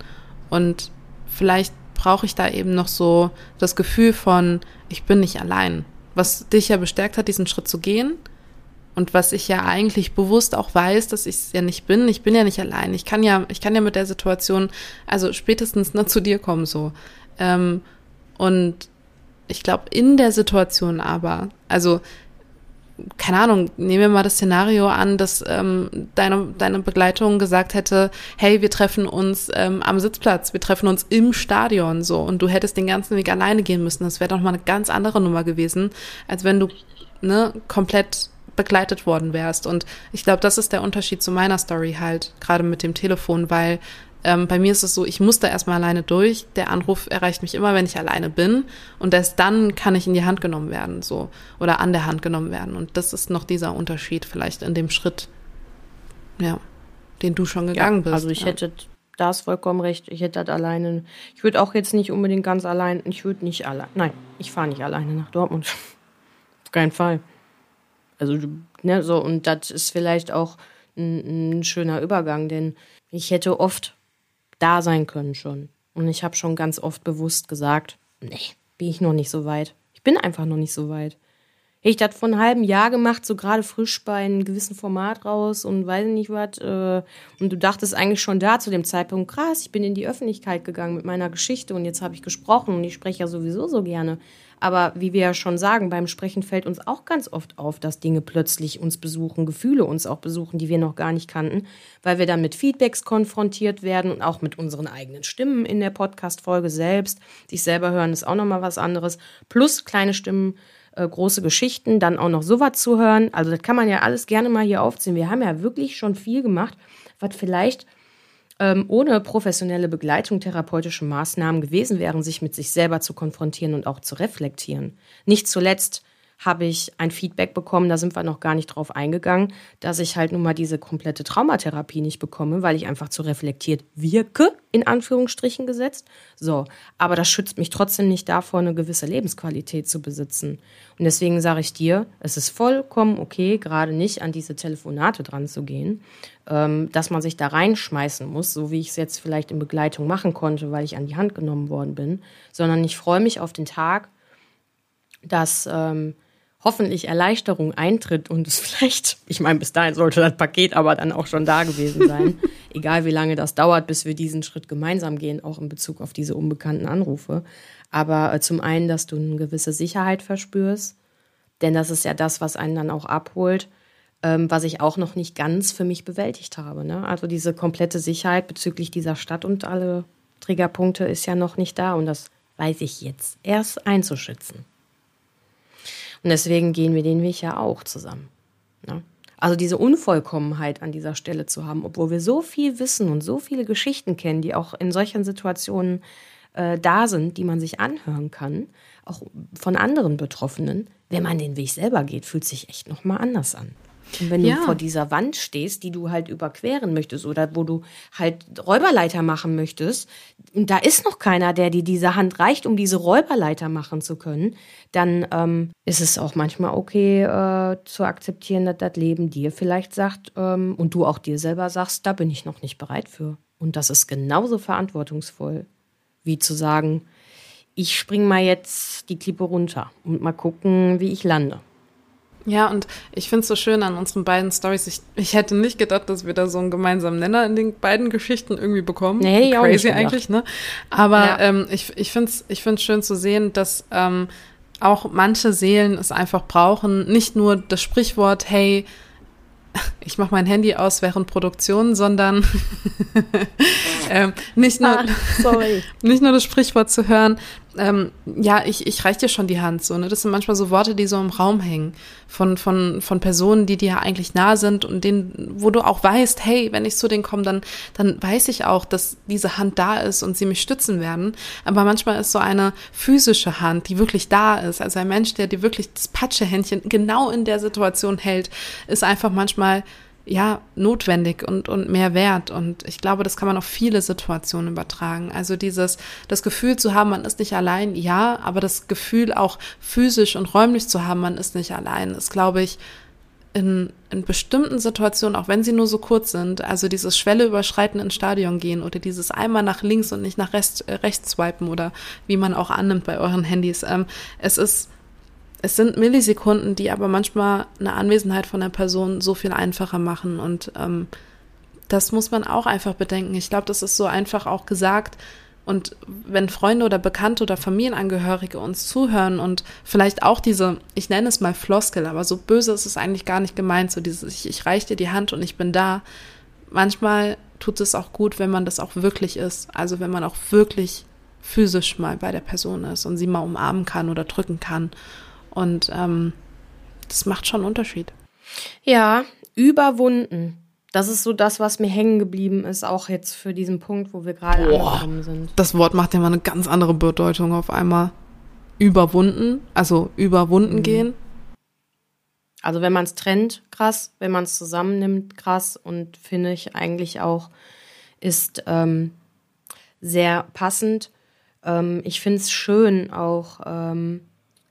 Und vielleicht brauche ich da eben noch so das Gefühl von, ich bin nicht allein. Was dich ja bestärkt hat, diesen Schritt zu gehen, und was ich ja eigentlich bewusst auch weiß, dass ich es ja nicht bin. Ich bin ja nicht allein. Ich kann ja, ich kann ja mit der Situation, also spätestens ne, zu dir kommen so. Ähm, und ich glaube, in der Situation aber, also keine Ahnung, nehmen wir mal das Szenario an, dass ähm, deine, deine Begleitung gesagt hätte, hey, wir treffen uns ähm, am Sitzplatz, wir treffen uns im Stadion so und du hättest den ganzen Weg alleine gehen müssen. Das wäre doch mal eine ganz andere Nummer gewesen, als wenn du ne, komplett begleitet worden wärst. Und ich glaube, das ist der Unterschied zu meiner Story halt, gerade mit dem Telefon, weil ähm, bei mir ist es so, ich muss da erstmal alleine durch. Der Anruf erreicht mich immer, wenn ich alleine bin. Und erst dann kann ich in die Hand genommen werden, so. Oder an der Hand genommen werden. Und das ist noch dieser Unterschied vielleicht in dem Schritt, ja, den du schon gegangen ja, bist. Also ich ja. hätte da ist vollkommen recht. Ich hätte das alleine. Ich würde auch jetzt nicht unbedingt ganz allein. Ich würde nicht allein. Nein, ich fahre nicht alleine nach Dortmund. Auf keinen Fall. Also, ne, so, und das ist vielleicht auch ein, ein schöner Übergang, denn ich hätte oft da sein können schon. Und ich habe schon ganz oft bewusst gesagt, nee, bin ich noch nicht so weit. Ich bin einfach noch nicht so weit. Hätte ich das vor einem halben Jahr gemacht, so gerade frisch bei einem gewissen Format raus und weiß nicht was. Äh, und du dachtest eigentlich schon da zu dem Zeitpunkt, krass, ich bin in die Öffentlichkeit gegangen mit meiner Geschichte und jetzt habe ich gesprochen und ich spreche ja sowieso so gerne. Aber wie wir ja schon sagen, beim Sprechen fällt uns auch ganz oft auf, dass Dinge plötzlich uns besuchen, Gefühle uns auch besuchen, die wir noch gar nicht kannten, weil wir dann mit Feedbacks konfrontiert werden und auch mit unseren eigenen Stimmen in der Podcast-Folge selbst. Sich selber hören ist auch nochmal was anderes. Plus kleine Stimmen, äh, große Geschichten, dann auch noch sowas zu hören. Also das kann man ja alles gerne mal hier aufziehen. Wir haben ja wirklich schon viel gemacht, was vielleicht ähm, ohne professionelle Begleitung therapeutische Maßnahmen gewesen wären, sich mit sich selber zu konfrontieren und auch zu reflektieren. Nicht zuletzt habe ich ein Feedback bekommen, da sind wir noch gar nicht drauf eingegangen, dass ich halt nun mal diese komplette Traumatherapie nicht bekomme, weil ich einfach zu reflektiert wirke, in Anführungsstrichen gesetzt. So, aber das schützt mich trotzdem nicht davor, eine gewisse Lebensqualität zu besitzen. Und deswegen sage ich dir, es ist vollkommen okay, gerade nicht an diese Telefonate dran zu gehen. Ähm, dass man sich da reinschmeißen muss, so wie ich es jetzt vielleicht in Begleitung machen konnte, weil ich an die Hand genommen worden bin, sondern ich freue mich auf den Tag, dass ähm, hoffentlich Erleichterung eintritt und es vielleicht, ich meine, bis dahin sollte das Paket aber dann auch schon da gewesen sein, egal wie lange das dauert, bis wir diesen Schritt gemeinsam gehen, auch in Bezug auf diese unbekannten Anrufe. Aber äh, zum einen, dass du eine gewisse Sicherheit verspürst, denn das ist ja das, was einen dann auch abholt, ähm, was ich auch noch nicht ganz für mich bewältigt habe. Ne? Also diese komplette Sicherheit bezüglich dieser Stadt und alle Triggerpunkte ist ja noch nicht da und das weiß ich jetzt erst einzuschätzen. Und deswegen gehen wir den Weg ja auch zusammen. Ne? Also diese Unvollkommenheit an dieser Stelle zu haben, obwohl wir so viel wissen und so viele Geschichten kennen, die auch in solchen Situationen äh, da sind, die man sich anhören kann, auch von anderen Betroffenen, wenn man den Weg selber geht, fühlt sich echt noch mal anders an. Und wenn ja. du vor dieser Wand stehst, die du halt überqueren möchtest oder wo du halt Räuberleiter machen möchtest, und da ist noch keiner, der dir diese Hand reicht, um diese Räuberleiter machen zu können, dann ähm, ist es auch manchmal okay äh, zu akzeptieren, dass das Leben dir vielleicht sagt ähm, und du auch dir selber sagst, da bin ich noch nicht bereit für. Und das ist genauso verantwortungsvoll, wie zu sagen, ich spring mal jetzt die Klippe runter und mal gucken, wie ich lande. Ja, und ich finde es so schön an unseren beiden Stories. Ich, ich hätte nicht gedacht, dass wir da so einen gemeinsamen Nenner in den beiden Geschichten irgendwie bekommen. Nee, Crazy eigentlich, ne? Aber ja. ähm, ich, ich finde es ich find's schön zu sehen, dass ähm, auch manche Seelen es einfach brauchen. Nicht nur das Sprichwort, hey, ich mache mein Handy aus während Produktion, sondern ähm, nicht, nur, ah, nicht nur das Sprichwort zu hören, ähm, ja, ich, ich reiche dir schon die Hand. So, ne? Das sind manchmal so Worte, die so im Raum hängen von, von, von Personen, die dir eigentlich nah sind und denen, wo du auch weißt, hey, wenn ich zu denen komme, dann, dann weiß ich auch, dass diese Hand da ist und sie mich stützen werden. Aber manchmal ist so eine physische Hand, die wirklich da ist, also ein Mensch, der dir wirklich das Patschehändchen genau in der Situation hält, ist einfach manchmal ja, notwendig und, und mehr wert. Und ich glaube, das kann man auf viele Situationen übertragen. Also dieses, das Gefühl zu haben, man ist nicht allein, ja, aber das Gefühl auch physisch und räumlich zu haben, man ist nicht allein, ist, glaube ich, in, in bestimmten Situationen, auch wenn sie nur so kurz sind, also dieses Schwelle überschreiten ins Stadion gehen oder dieses einmal nach links und nicht nach rechts, äh, rechts swipen oder wie man auch annimmt bei euren Handys. Ähm, es ist es sind Millisekunden, die aber manchmal eine Anwesenheit von der Person so viel einfacher machen. Und ähm, das muss man auch einfach bedenken. Ich glaube, das ist so einfach auch gesagt. Und wenn Freunde oder Bekannte oder Familienangehörige uns zuhören und vielleicht auch diese, ich nenne es mal Floskel, aber so böse ist es eigentlich gar nicht gemeint, so dieses, ich, ich reiche dir die Hand und ich bin da. Manchmal tut es auch gut, wenn man das auch wirklich ist. Also wenn man auch wirklich physisch mal bei der Person ist und sie mal umarmen kann oder drücken kann und ähm, das macht schon einen Unterschied. Ja, überwunden. Das ist so das, was mir hängen geblieben ist, auch jetzt für diesen Punkt, wo wir gerade angekommen sind. Das Wort macht ja mal eine ganz andere Bedeutung auf einmal. Überwunden, also überwunden mhm. gehen. Also wenn man es trennt, krass. Wenn man es zusammennimmt, krass. Und finde ich eigentlich auch, ist ähm, sehr passend. Ähm, ich finde es schön auch, ähm,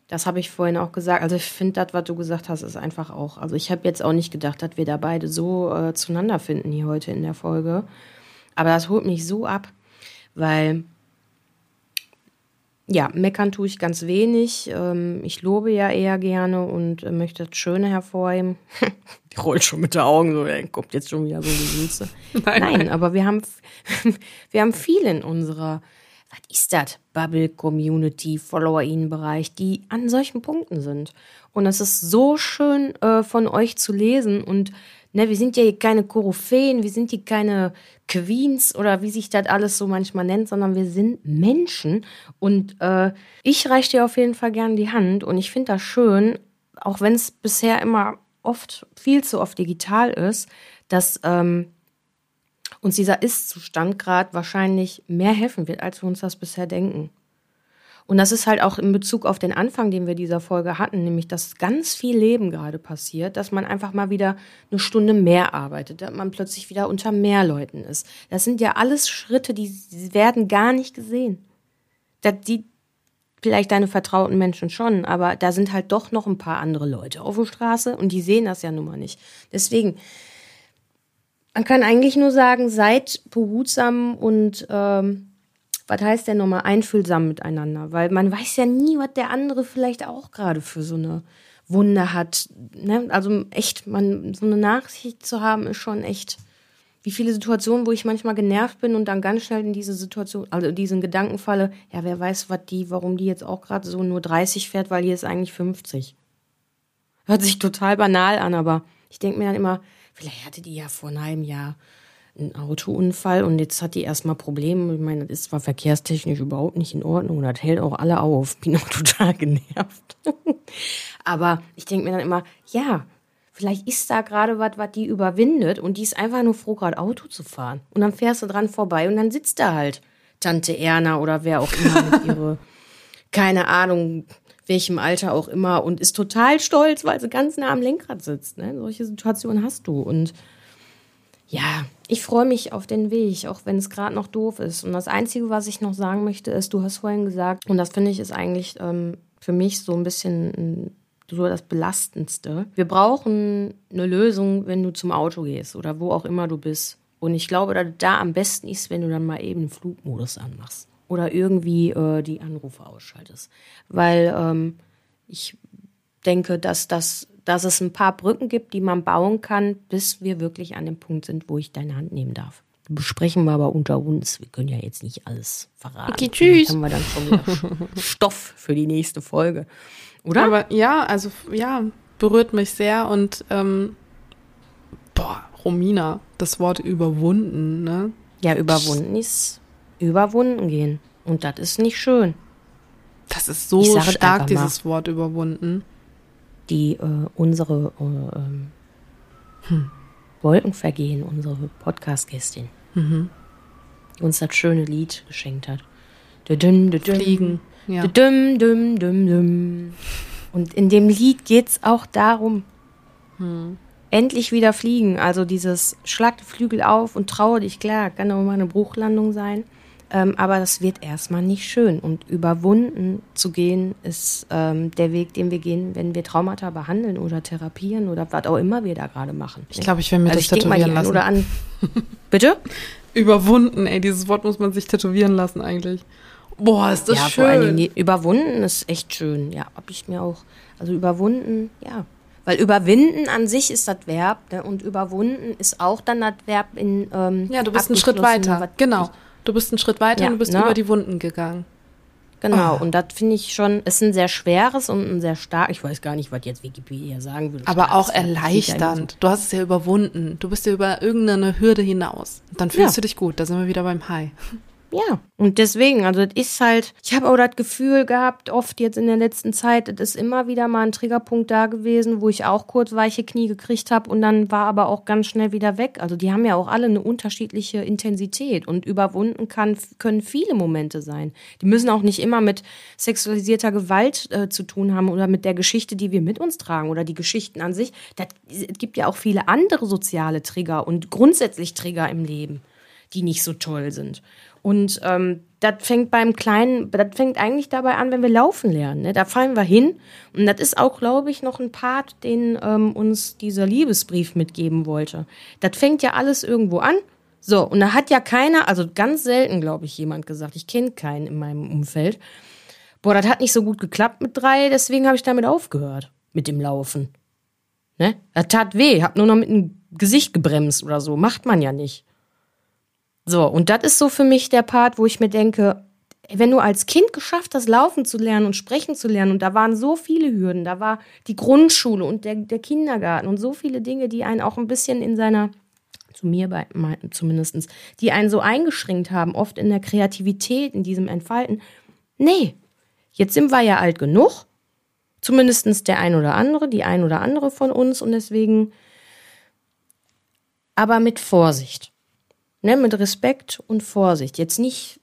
das habe ich vorhin auch gesagt. Also ich finde, das, was du gesagt hast, ist einfach auch. Also ich habe jetzt auch nicht gedacht, dass wir da beide so äh, zueinander finden hier heute in der Folge. Aber das holt mich so ab, weil ja, meckern tue ich ganz wenig. Ähm, ich lobe ja eher gerne und äh, möchte das Schöne hervorheben. Die rollt schon mit den Augen so, ey, kommt jetzt schon wieder so die Süße. Nein, nein, aber wir haben, wir haben viel in unserer was ist das? Bubble Community, Follower-Ihnen-Bereich, die an solchen Punkten sind. Und es ist so schön äh, von euch zu lesen und ne, wir sind ja hier keine Koryphäen, wir sind hier keine Queens oder wie sich das alles so manchmal nennt, sondern wir sind Menschen und äh, ich reiche dir auf jeden Fall gern die Hand und ich finde das schön, auch wenn es bisher immer oft, viel zu oft digital ist, dass ähm, uns dieser Ist-Zustand gerade wahrscheinlich mehr helfen wird, als wir uns das bisher denken. Und das ist halt auch in Bezug auf den Anfang, den wir dieser Folge hatten, nämlich dass ganz viel Leben gerade passiert, dass man einfach mal wieder eine Stunde mehr arbeitet, dass man plötzlich wieder unter mehr Leuten ist. Das sind ja alles Schritte, die werden gar nicht gesehen. Das, die, vielleicht deine vertrauten Menschen schon, aber da sind halt doch noch ein paar andere Leute auf der Straße und die sehen das ja nun mal nicht. Deswegen, Man kann eigentlich nur sagen, seid behutsam und ähm, was heißt denn nochmal, einfühlsam miteinander, weil man weiß ja nie, was der andere vielleicht auch gerade für so eine Wunde hat. Ne? Also echt, man, so eine Nachsicht zu haben, ist schon echt. Wie viele Situationen, wo ich manchmal genervt bin und dann ganz schnell in diese Situation, also diesen Gedanken falle, ja, wer weiß, was die, warum die jetzt auch gerade so nur 30 fährt, weil die ist eigentlich 50. Hört sich total banal an, aber ich denke mir dann immer, vielleicht hatte die ja vor einem halben Jahr einen Autounfall und jetzt hat die erstmal Probleme. Ich meine, das ist zwar verkehrstechnisch überhaupt nicht in Ordnung und das hält auch alle auf. Bin auch total genervt. Aber ich denke mir dann immer, ja, vielleicht ist da gerade was, was die überwindet und die ist einfach nur froh, gerade Auto zu fahren. Und dann fährst du dran vorbei und dann sitzt da halt Tante Erna oder wer auch immer mit ihre, keine Ahnung, welchem Alter auch immer und ist total stolz, weil sie ganz nah am Lenkrad sitzt. Ne? Solche Situationen hast du und ja, ich freue mich auf den Weg, auch wenn es gerade noch doof ist. Und das Einzige, was ich noch sagen möchte, ist, du hast vorhin gesagt, und das finde ich ist eigentlich ähm, für mich so ein bisschen so das Belastendste. Wir brauchen eine Lösung, wenn du zum Auto gehst oder wo auch immer du bist. Und ich glaube, dass da am besten ist, wenn du dann mal eben den Flugmodus anmachst oder irgendwie äh, die Anrufe ausschaltest. Weil ähm, ich denke, dass das dass es ein paar Brücken gibt, die man bauen kann, bis wir wirklich an dem Punkt sind, wo ich deine Hand nehmen darf. Besprechen wir aber unter uns. Wir können ja jetzt nicht alles verraten. Okay, tschüss. Dann haben wir dann schon wieder Stoff für die nächste Folge. Oder? Aber ja, also ja, berührt mich sehr und ähm, boah, Romina, das Wort überwunden, ne? Ja, überwunden ist überwunden gehen. Und das ist nicht schön. Das ist so stark, dieses Wort überwunden die äh, unsere äh, ähm, hm, Wolkenvergehen, unsere Podcast-Gästin, mhm. uns das schöne Lied geschenkt hat. Düm, düm, Fliegen. Ja. Düm, düm, düm, düm. Und in dem Lied geht es auch darum, hm. endlich wieder fliegen. Also dieses Schlag die Flügel auf und traue dich, klar, kann auch mal eine Bruchlandung sein. Ähm, aber das wird erstmal nicht schön. Und überwunden zu gehen, ist ähm, der Weg, den wir gehen, wenn wir Traumata behandeln oder therapieren oder was auch immer wir da gerade machen. Ich glaube, ich will mir also das tätowieren lassen. Oder an Bitte? überwunden, ey, dieses Wort muss man sich tätowieren lassen eigentlich. Boah, ist das ja, schön. Vor allen Dingen, überwunden ist echt schön. Ja, hab ich mir auch. Also überwunden, ja. Weil überwinden an sich ist das Verb ne? und überwunden ist auch dann das Verb in. Ähm, ja, du bist einen Schritt weiter. Genau. Du bist einen Schritt weiter ja, und du bist ne? über die Wunden gegangen. Genau, oh. und das finde ich schon, ist ein sehr schweres und ein sehr stark, ich weiß gar nicht, was jetzt Wikipedia sagen würde. Aber auch erleichternd. Du hast es ja überwunden. Du bist ja über irgendeine Hürde hinaus. Dann fühlst ja. du dich gut, da sind wir wieder beim High. Ja, und deswegen, also das ist halt, ich habe auch das Gefühl gehabt, oft jetzt in der letzten Zeit, das ist immer wieder mal ein Triggerpunkt da gewesen, wo ich auch kurz weiche Knie gekriegt habe und dann war aber auch ganz schnell wieder weg. Also die haben ja auch alle eine unterschiedliche Intensität und überwunden kann, können viele Momente sein. Die müssen auch nicht immer mit sexualisierter Gewalt äh, zu tun haben oder mit der Geschichte, die wir mit uns tragen oder die Geschichten an sich. Es gibt ja auch viele andere soziale Trigger und grundsätzlich Trigger im Leben, die nicht so toll sind. Und ähm, das fängt beim Kleinen, das fängt eigentlich dabei an, wenn wir laufen lernen. Ne? Da fallen wir hin. Und das ist auch, glaube ich, noch ein Part, den ähm, uns dieser Liebesbrief mitgeben wollte. Das fängt ja alles irgendwo an. So, und da hat ja keiner, also ganz selten, glaube ich, jemand gesagt, ich kenne keinen in meinem Umfeld. Boah, das hat nicht so gut geklappt mit drei, deswegen habe ich damit aufgehört, mit dem Laufen. Ne? Das tat weh, hab nur noch mit dem Gesicht gebremst oder so. Macht man ja nicht. So, und das ist so für mich der Part, wo ich mir denke, wenn du als Kind geschafft hast, laufen zu lernen und sprechen zu lernen, und da waren so viele Hürden, da war die Grundschule und der, der Kindergarten und so viele Dinge, die einen auch ein bisschen in seiner, zu mir bei, zumindest, die einen so eingeschränkt haben, oft in der Kreativität, in diesem Entfalten. Nee, jetzt sind wir ja alt genug, zumindest der ein oder andere, die ein oder andere von uns, und deswegen, aber mit Vorsicht. Ne, mit Respekt und Vorsicht. Jetzt nicht,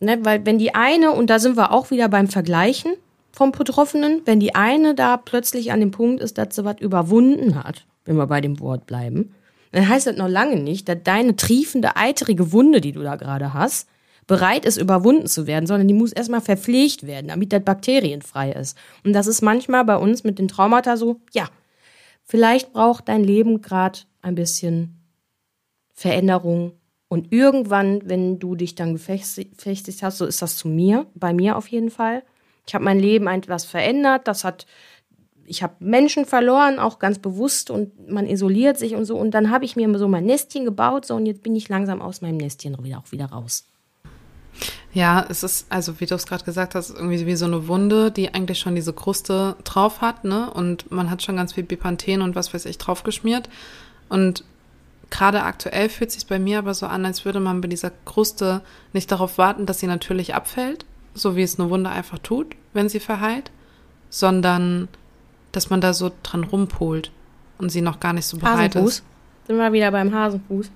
ne, weil wenn die eine, und da sind wir auch wieder beim Vergleichen vom Betroffenen, wenn die eine da plötzlich an dem Punkt ist, dass sie was überwunden hat, wenn wir bei dem Wort bleiben, dann heißt das noch lange nicht, dass deine triefende, eitrige Wunde, die du da gerade hast, bereit ist, überwunden zu werden, sondern die muss erstmal verpflegt werden, damit das bakterienfrei ist. Und das ist manchmal bei uns mit den Traumata so, ja, vielleicht braucht dein Leben gerade ein bisschen Veränderung. Und irgendwann, wenn du dich dann gefestigt hast, so ist das zu mir, bei mir auf jeden Fall. Ich habe mein Leben etwas verändert. Das hat, ich habe Menschen verloren, auch ganz bewusst und man isoliert sich und so. Und dann habe ich mir so mein Nestchen gebaut, so und jetzt bin ich langsam aus meinem Nestchen wieder auch wieder raus. Ja, es ist, also wie du es gerade gesagt hast, irgendwie wie so eine Wunde, die eigentlich schon diese Kruste drauf hat, ne? Und man hat schon ganz viel Bipanthen und was weiß ich draufgeschmiert. Und gerade aktuell fühlt es sich bei mir aber so an, als würde man bei dieser Kruste nicht darauf warten, dass sie natürlich abfällt, so wie es eine Wunde einfach tut, wenn sie verheilt, sondern dass man da so dran rumpolt und sie noch gar nicht so bereit Hasenfuß. ist. Sind wir wieder beim Hasenfuß.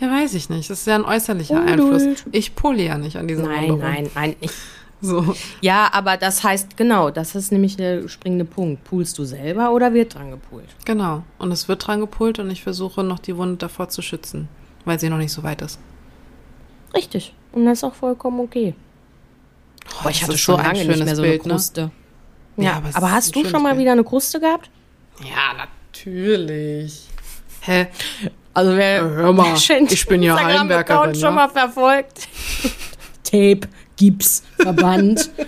Ja, weiß ich nicht. Das ist ja ein äußerlicher Ungeduld. Einfluss. Ich pole ja nicht an diesen Nein, Wunde nein, nein. Ich, So. ja, aber das heißt, genau, das ist nämlich der springende Punkt. Poolst du selber oder wird dran gepoolt? Genau. Und es wird dran gepult und ich versuche noch die Wunde davor zu schützen, weil sie noch nicht so weit ist. Richtig. Und das ist auch vollkommen okay. Oh, Boah, ich hatte schon so lange nicht mehr so Bild, eine ne? Kruste. Ja, Ja, aber aber hast du schon mal Bild. wieder eine Kruste gehabt? Ja, natürlich. Hä? Also wer Hör mal, ich bin ja Heimwerkerin, schon ja. mal verfolgt. Tape, Gips, Verband.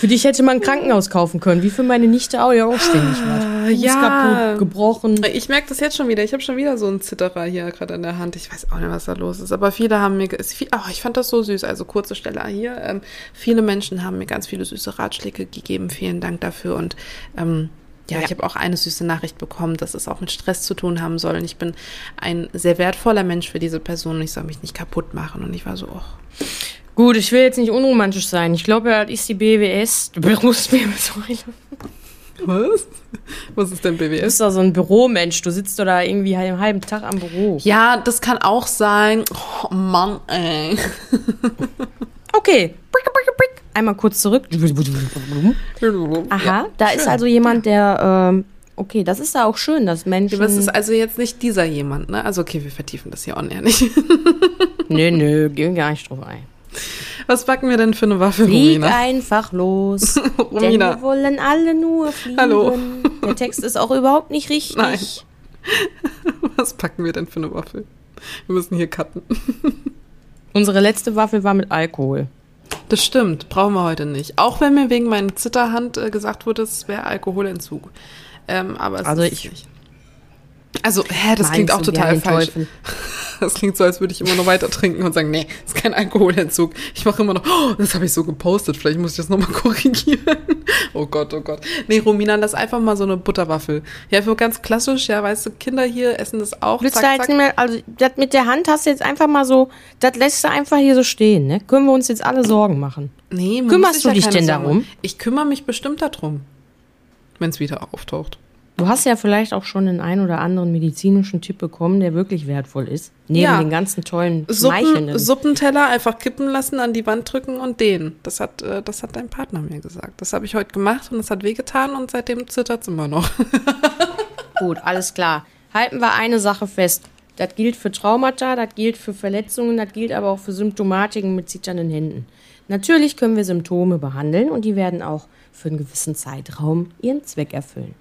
für dich hätte man ein Krankenhaus kaufen können, wie für meine Nichte auch, ja auch ständig was. Fuß ja. kaputt, gebrochen. Ich merke das jetzt schon wieder. Ich habe schon wieder so einen Zitterer hier gerade in der Hand. Ich weiß auch nicht, was da los ist. Aber viele haben mir, viel, oh, ich fand das so süß. Also kurze Stelle hier. Ähm, viele Menschen haben mir ganz viele süße Ratschläge gegeben. Vielen Dank dafür. Und ähm, ja, Ja. ich habe auch eine süße Nachricht bekommen, dass es auch mit Stress zu tun haben soll. Und ich bin ein sehr wertvoller Mensch für diese Person. Und ich soll mich nicht kaputt machen. Und ich war so, oh. Gut, ich will jetzt nicht unromantisch sein. Ich glaube, das ist die BWS. Du sorry. Was? Was ist denn Du BWS? bist doch so ein Büromensch. Du sitzt doch da irgendwie einen halben Tag am Büro. Ja, das kann auch sein. Oh Mann, ey. Okay. Einmal kurz zurück. Aha, Ja, da schön. ist also jemand, der. Ähm, okay, das ist ja auch schön, dass Menschen. Aber es ist also jetzt nicht dieser jemand, ne? Also okay, wir vertiefen das hier on nicht. nö, nö, gehen gar nicht drauf ein. Was backen wir denn für eine Waffe, Flieg Romina? einfach los. Denn Romina. wir wollen alle nur fliegen. Hallo. Der Text ist auch überhaupt nicht richtig. Nein. Was packen wir denn für eine Waffe? Wir müssen hier cutten. Unsere letzte Waffel war mit Alkohol. Das stimmt, brauchen wir heute nicht. Auch wenn mir wegen meiner Zitterhand äh, gesagt wurde, es wäre Alkoholentzug. Ähm, aber es Also ist ich- nicht. Also, hä, das klingt Meinst auch du gern total falsch. Teufel? Das klingt so, als würde ich immer noch weiter trinken und sagen, nee, ist kein Alkoholentzug. Ich mache immer noch, oh, das habe ich so gepostet, vielleicht muss ich das nochmal korrigieren. Oh Gott, oh Gott. Nee, Romina, lass einfach mal so eine Butterwaffel. Ja, für ganz klassisch, ja, weißt du, Kinder hier essen das auch. Willst du da jetzt nicht mehr, also das mit der Hand hast du jetzt einfach mal so, das lässt du einfach hier so stehen, ne? Können wir uns jetzt alle Sorgen machen? Nee, Kümmerst du dich denn darum? Ich kümmere mich bestimmt darum, wenn es wieder auftaucht. Du hast ja vielleicht auch schon den einen oder anderen medizinischen Tipp bekommen, der wirklich wertvoll ist. Neben Ja. den ganzen tollen, Suppen. Suppenteller einfach kippen lassen, an die Wand drücken und den. Das hat, äh, das hat dein Partner mir gesagt. Das habe ich heute gemacht und es hat wehgetan und seitdem zittert es immer noch. Gut, alles klar. Halten wir eine Sache fest. Das gilt für Traumata, das gilt für Verletzungen, das gilt aber auch für Symptomatiken mit zitternden Händen. Natürlich können wir Symptome behandeln und die werden auch für einen gewissen Zeitraum ihren Zweck erfüllen.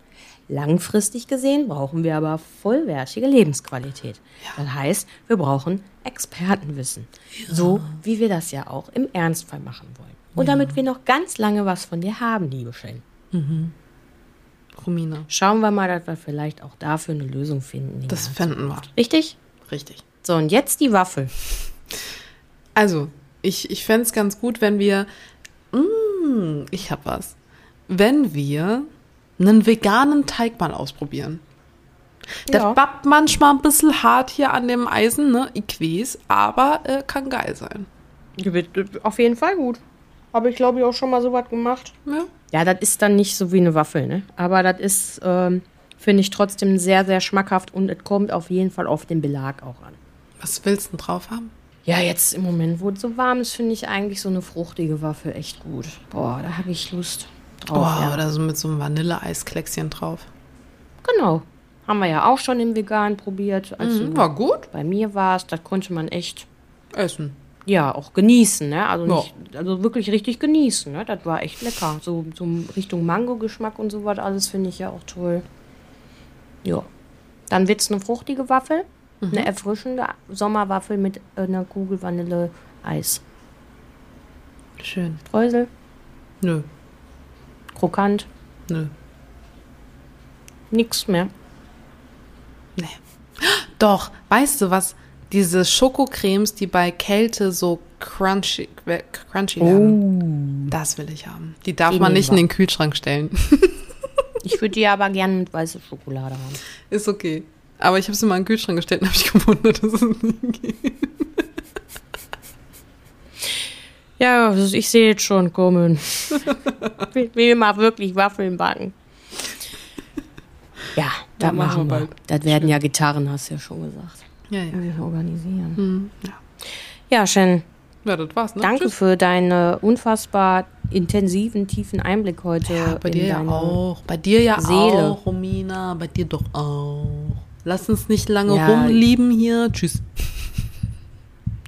Langfristig gesehen brauchen wir aber vollwertige Lebensqualität. Das heißt, wir brauchen Expertenwissen. So wie wir das ja auch im Ernstfall machen wollen. Und damit wir noch ganz lange was von dir haben, liebe Shane. Romina. Schauen wir mal, dass wir vielleicht auch dafür eine Lösung finden. in Das fänden wir. Richtig? Richtig. So, und jetzt die Waffel. Also, ich, ich fände es ganz gut, wenn wir. Mm, ich hab was. Wenn wir einen veganen Teig mal ausprobieren. Der Ja. bappt manchmal ein bisschen hart hier an dem Eisen, ne? Ich weiß, aber äh, kann geil sein. Auf jeden Fall gut. Habe ich, glaube ich, auch schon mal so was gemacht. Ja. Ja, das ist dann nicht so wie eine Waffel, ne? Aber das ist, ähm, finde ich, trotzdem sehr, sehr schmackhaft und es kommt auf jeden Fall auf den Belag auch an. Was willst du denn drauf haben? Ja, jetzt im Moment, wo es so warm ist, finde ich eigentlich so eine fruchtige Waffel echt gut. Boah, da habe ich Lust drauf. Oh, ja. oder so mit so einem Vanilleeiskleckschen drauf. Genau. Haben wir ja auch schon im Vegan probiert. Also Mhm, war gut. bei mir war es, das konnte man echt Essen. ja, auch genießen, ne? Also, Ja. nicht, also wirklich richtig genießen, ne? Das war echt lecker. So, so Richtung Mango-Geschmack und sowas alles finde ich ja auch toll. Ja. Dann wird es eine fruchtige Waffel, eine erfrischende Sommerwaffel mit einer Kugel Vanille-Eis. Schön. Streusel, Nö, krokant, nö. nix mehr. Nee. Doch, weißt du was? Diese Schokocremes, die bei Kälte so crunchy, crunchy werden. Das will ich haben. Die darf Die man nicht in den Kühlschrank stellen. Ich würde die aber gerne mit weißer Schokolade haben. Ist okay. Aber ich habe sie mal in den Kühlschrank gestellt und habe mich gewundert, dass es nicht geht. Ja, also ich sehe jetzt schon kommen. ich will mal wirklich Waffeln backen. Ja, das Ja, machen wir machen wir. bald. Das werden ja Gitarren, hast du ja schon gesagt. Ja, ja. Ich organisieren. Hm, ja. Ja, Shen, Ja, das war's, ne? danke Tschüss. für deinen unfassbar intensiven, tiefen Einblick heute. Ja, bei in dir ja auch. Bei dir ja Seele. auch, Romina. Bei dir doch auch. Lass uns nicht lange Ja. rumlieben hier. Tschüss.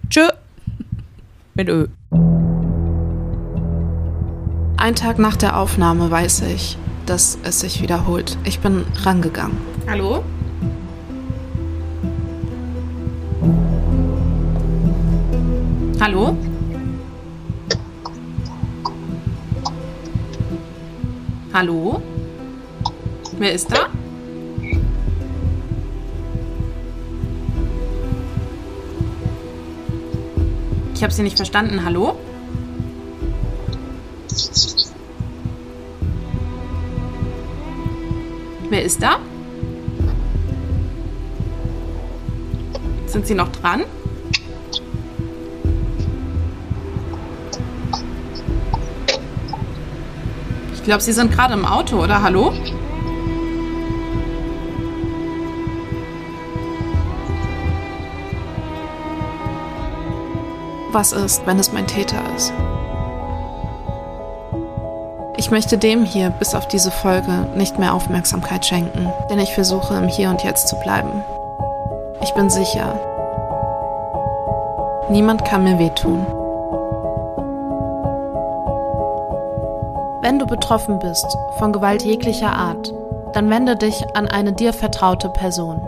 Tschö. Mit Ö. Ein Tag nach der Aufnahme weiß ich, dass es sich wiederholt. Ich bin rangegangen. Hallo? Hallo? Hallo? Wer ist da? Ich habe Sie nicht verstanden. Hallo? Wer ist da? Sind Sie noch dran? Ich glaube, Sie sind gerade im Auto, oder? Hallo? Was ist, wenn es mein Täter ist? Ich möchte dem hier bis auf diese Folge nicht mehr Aufmerksamkeit schenken, denn ich versuche im Hier und Jetzt zu bleiben. Ich bin sicher, niemand kann mir wehtun. Wenn du betroffen bist von Gewalt jeglicher Art, dann wende dich an eine dir vertraute Person.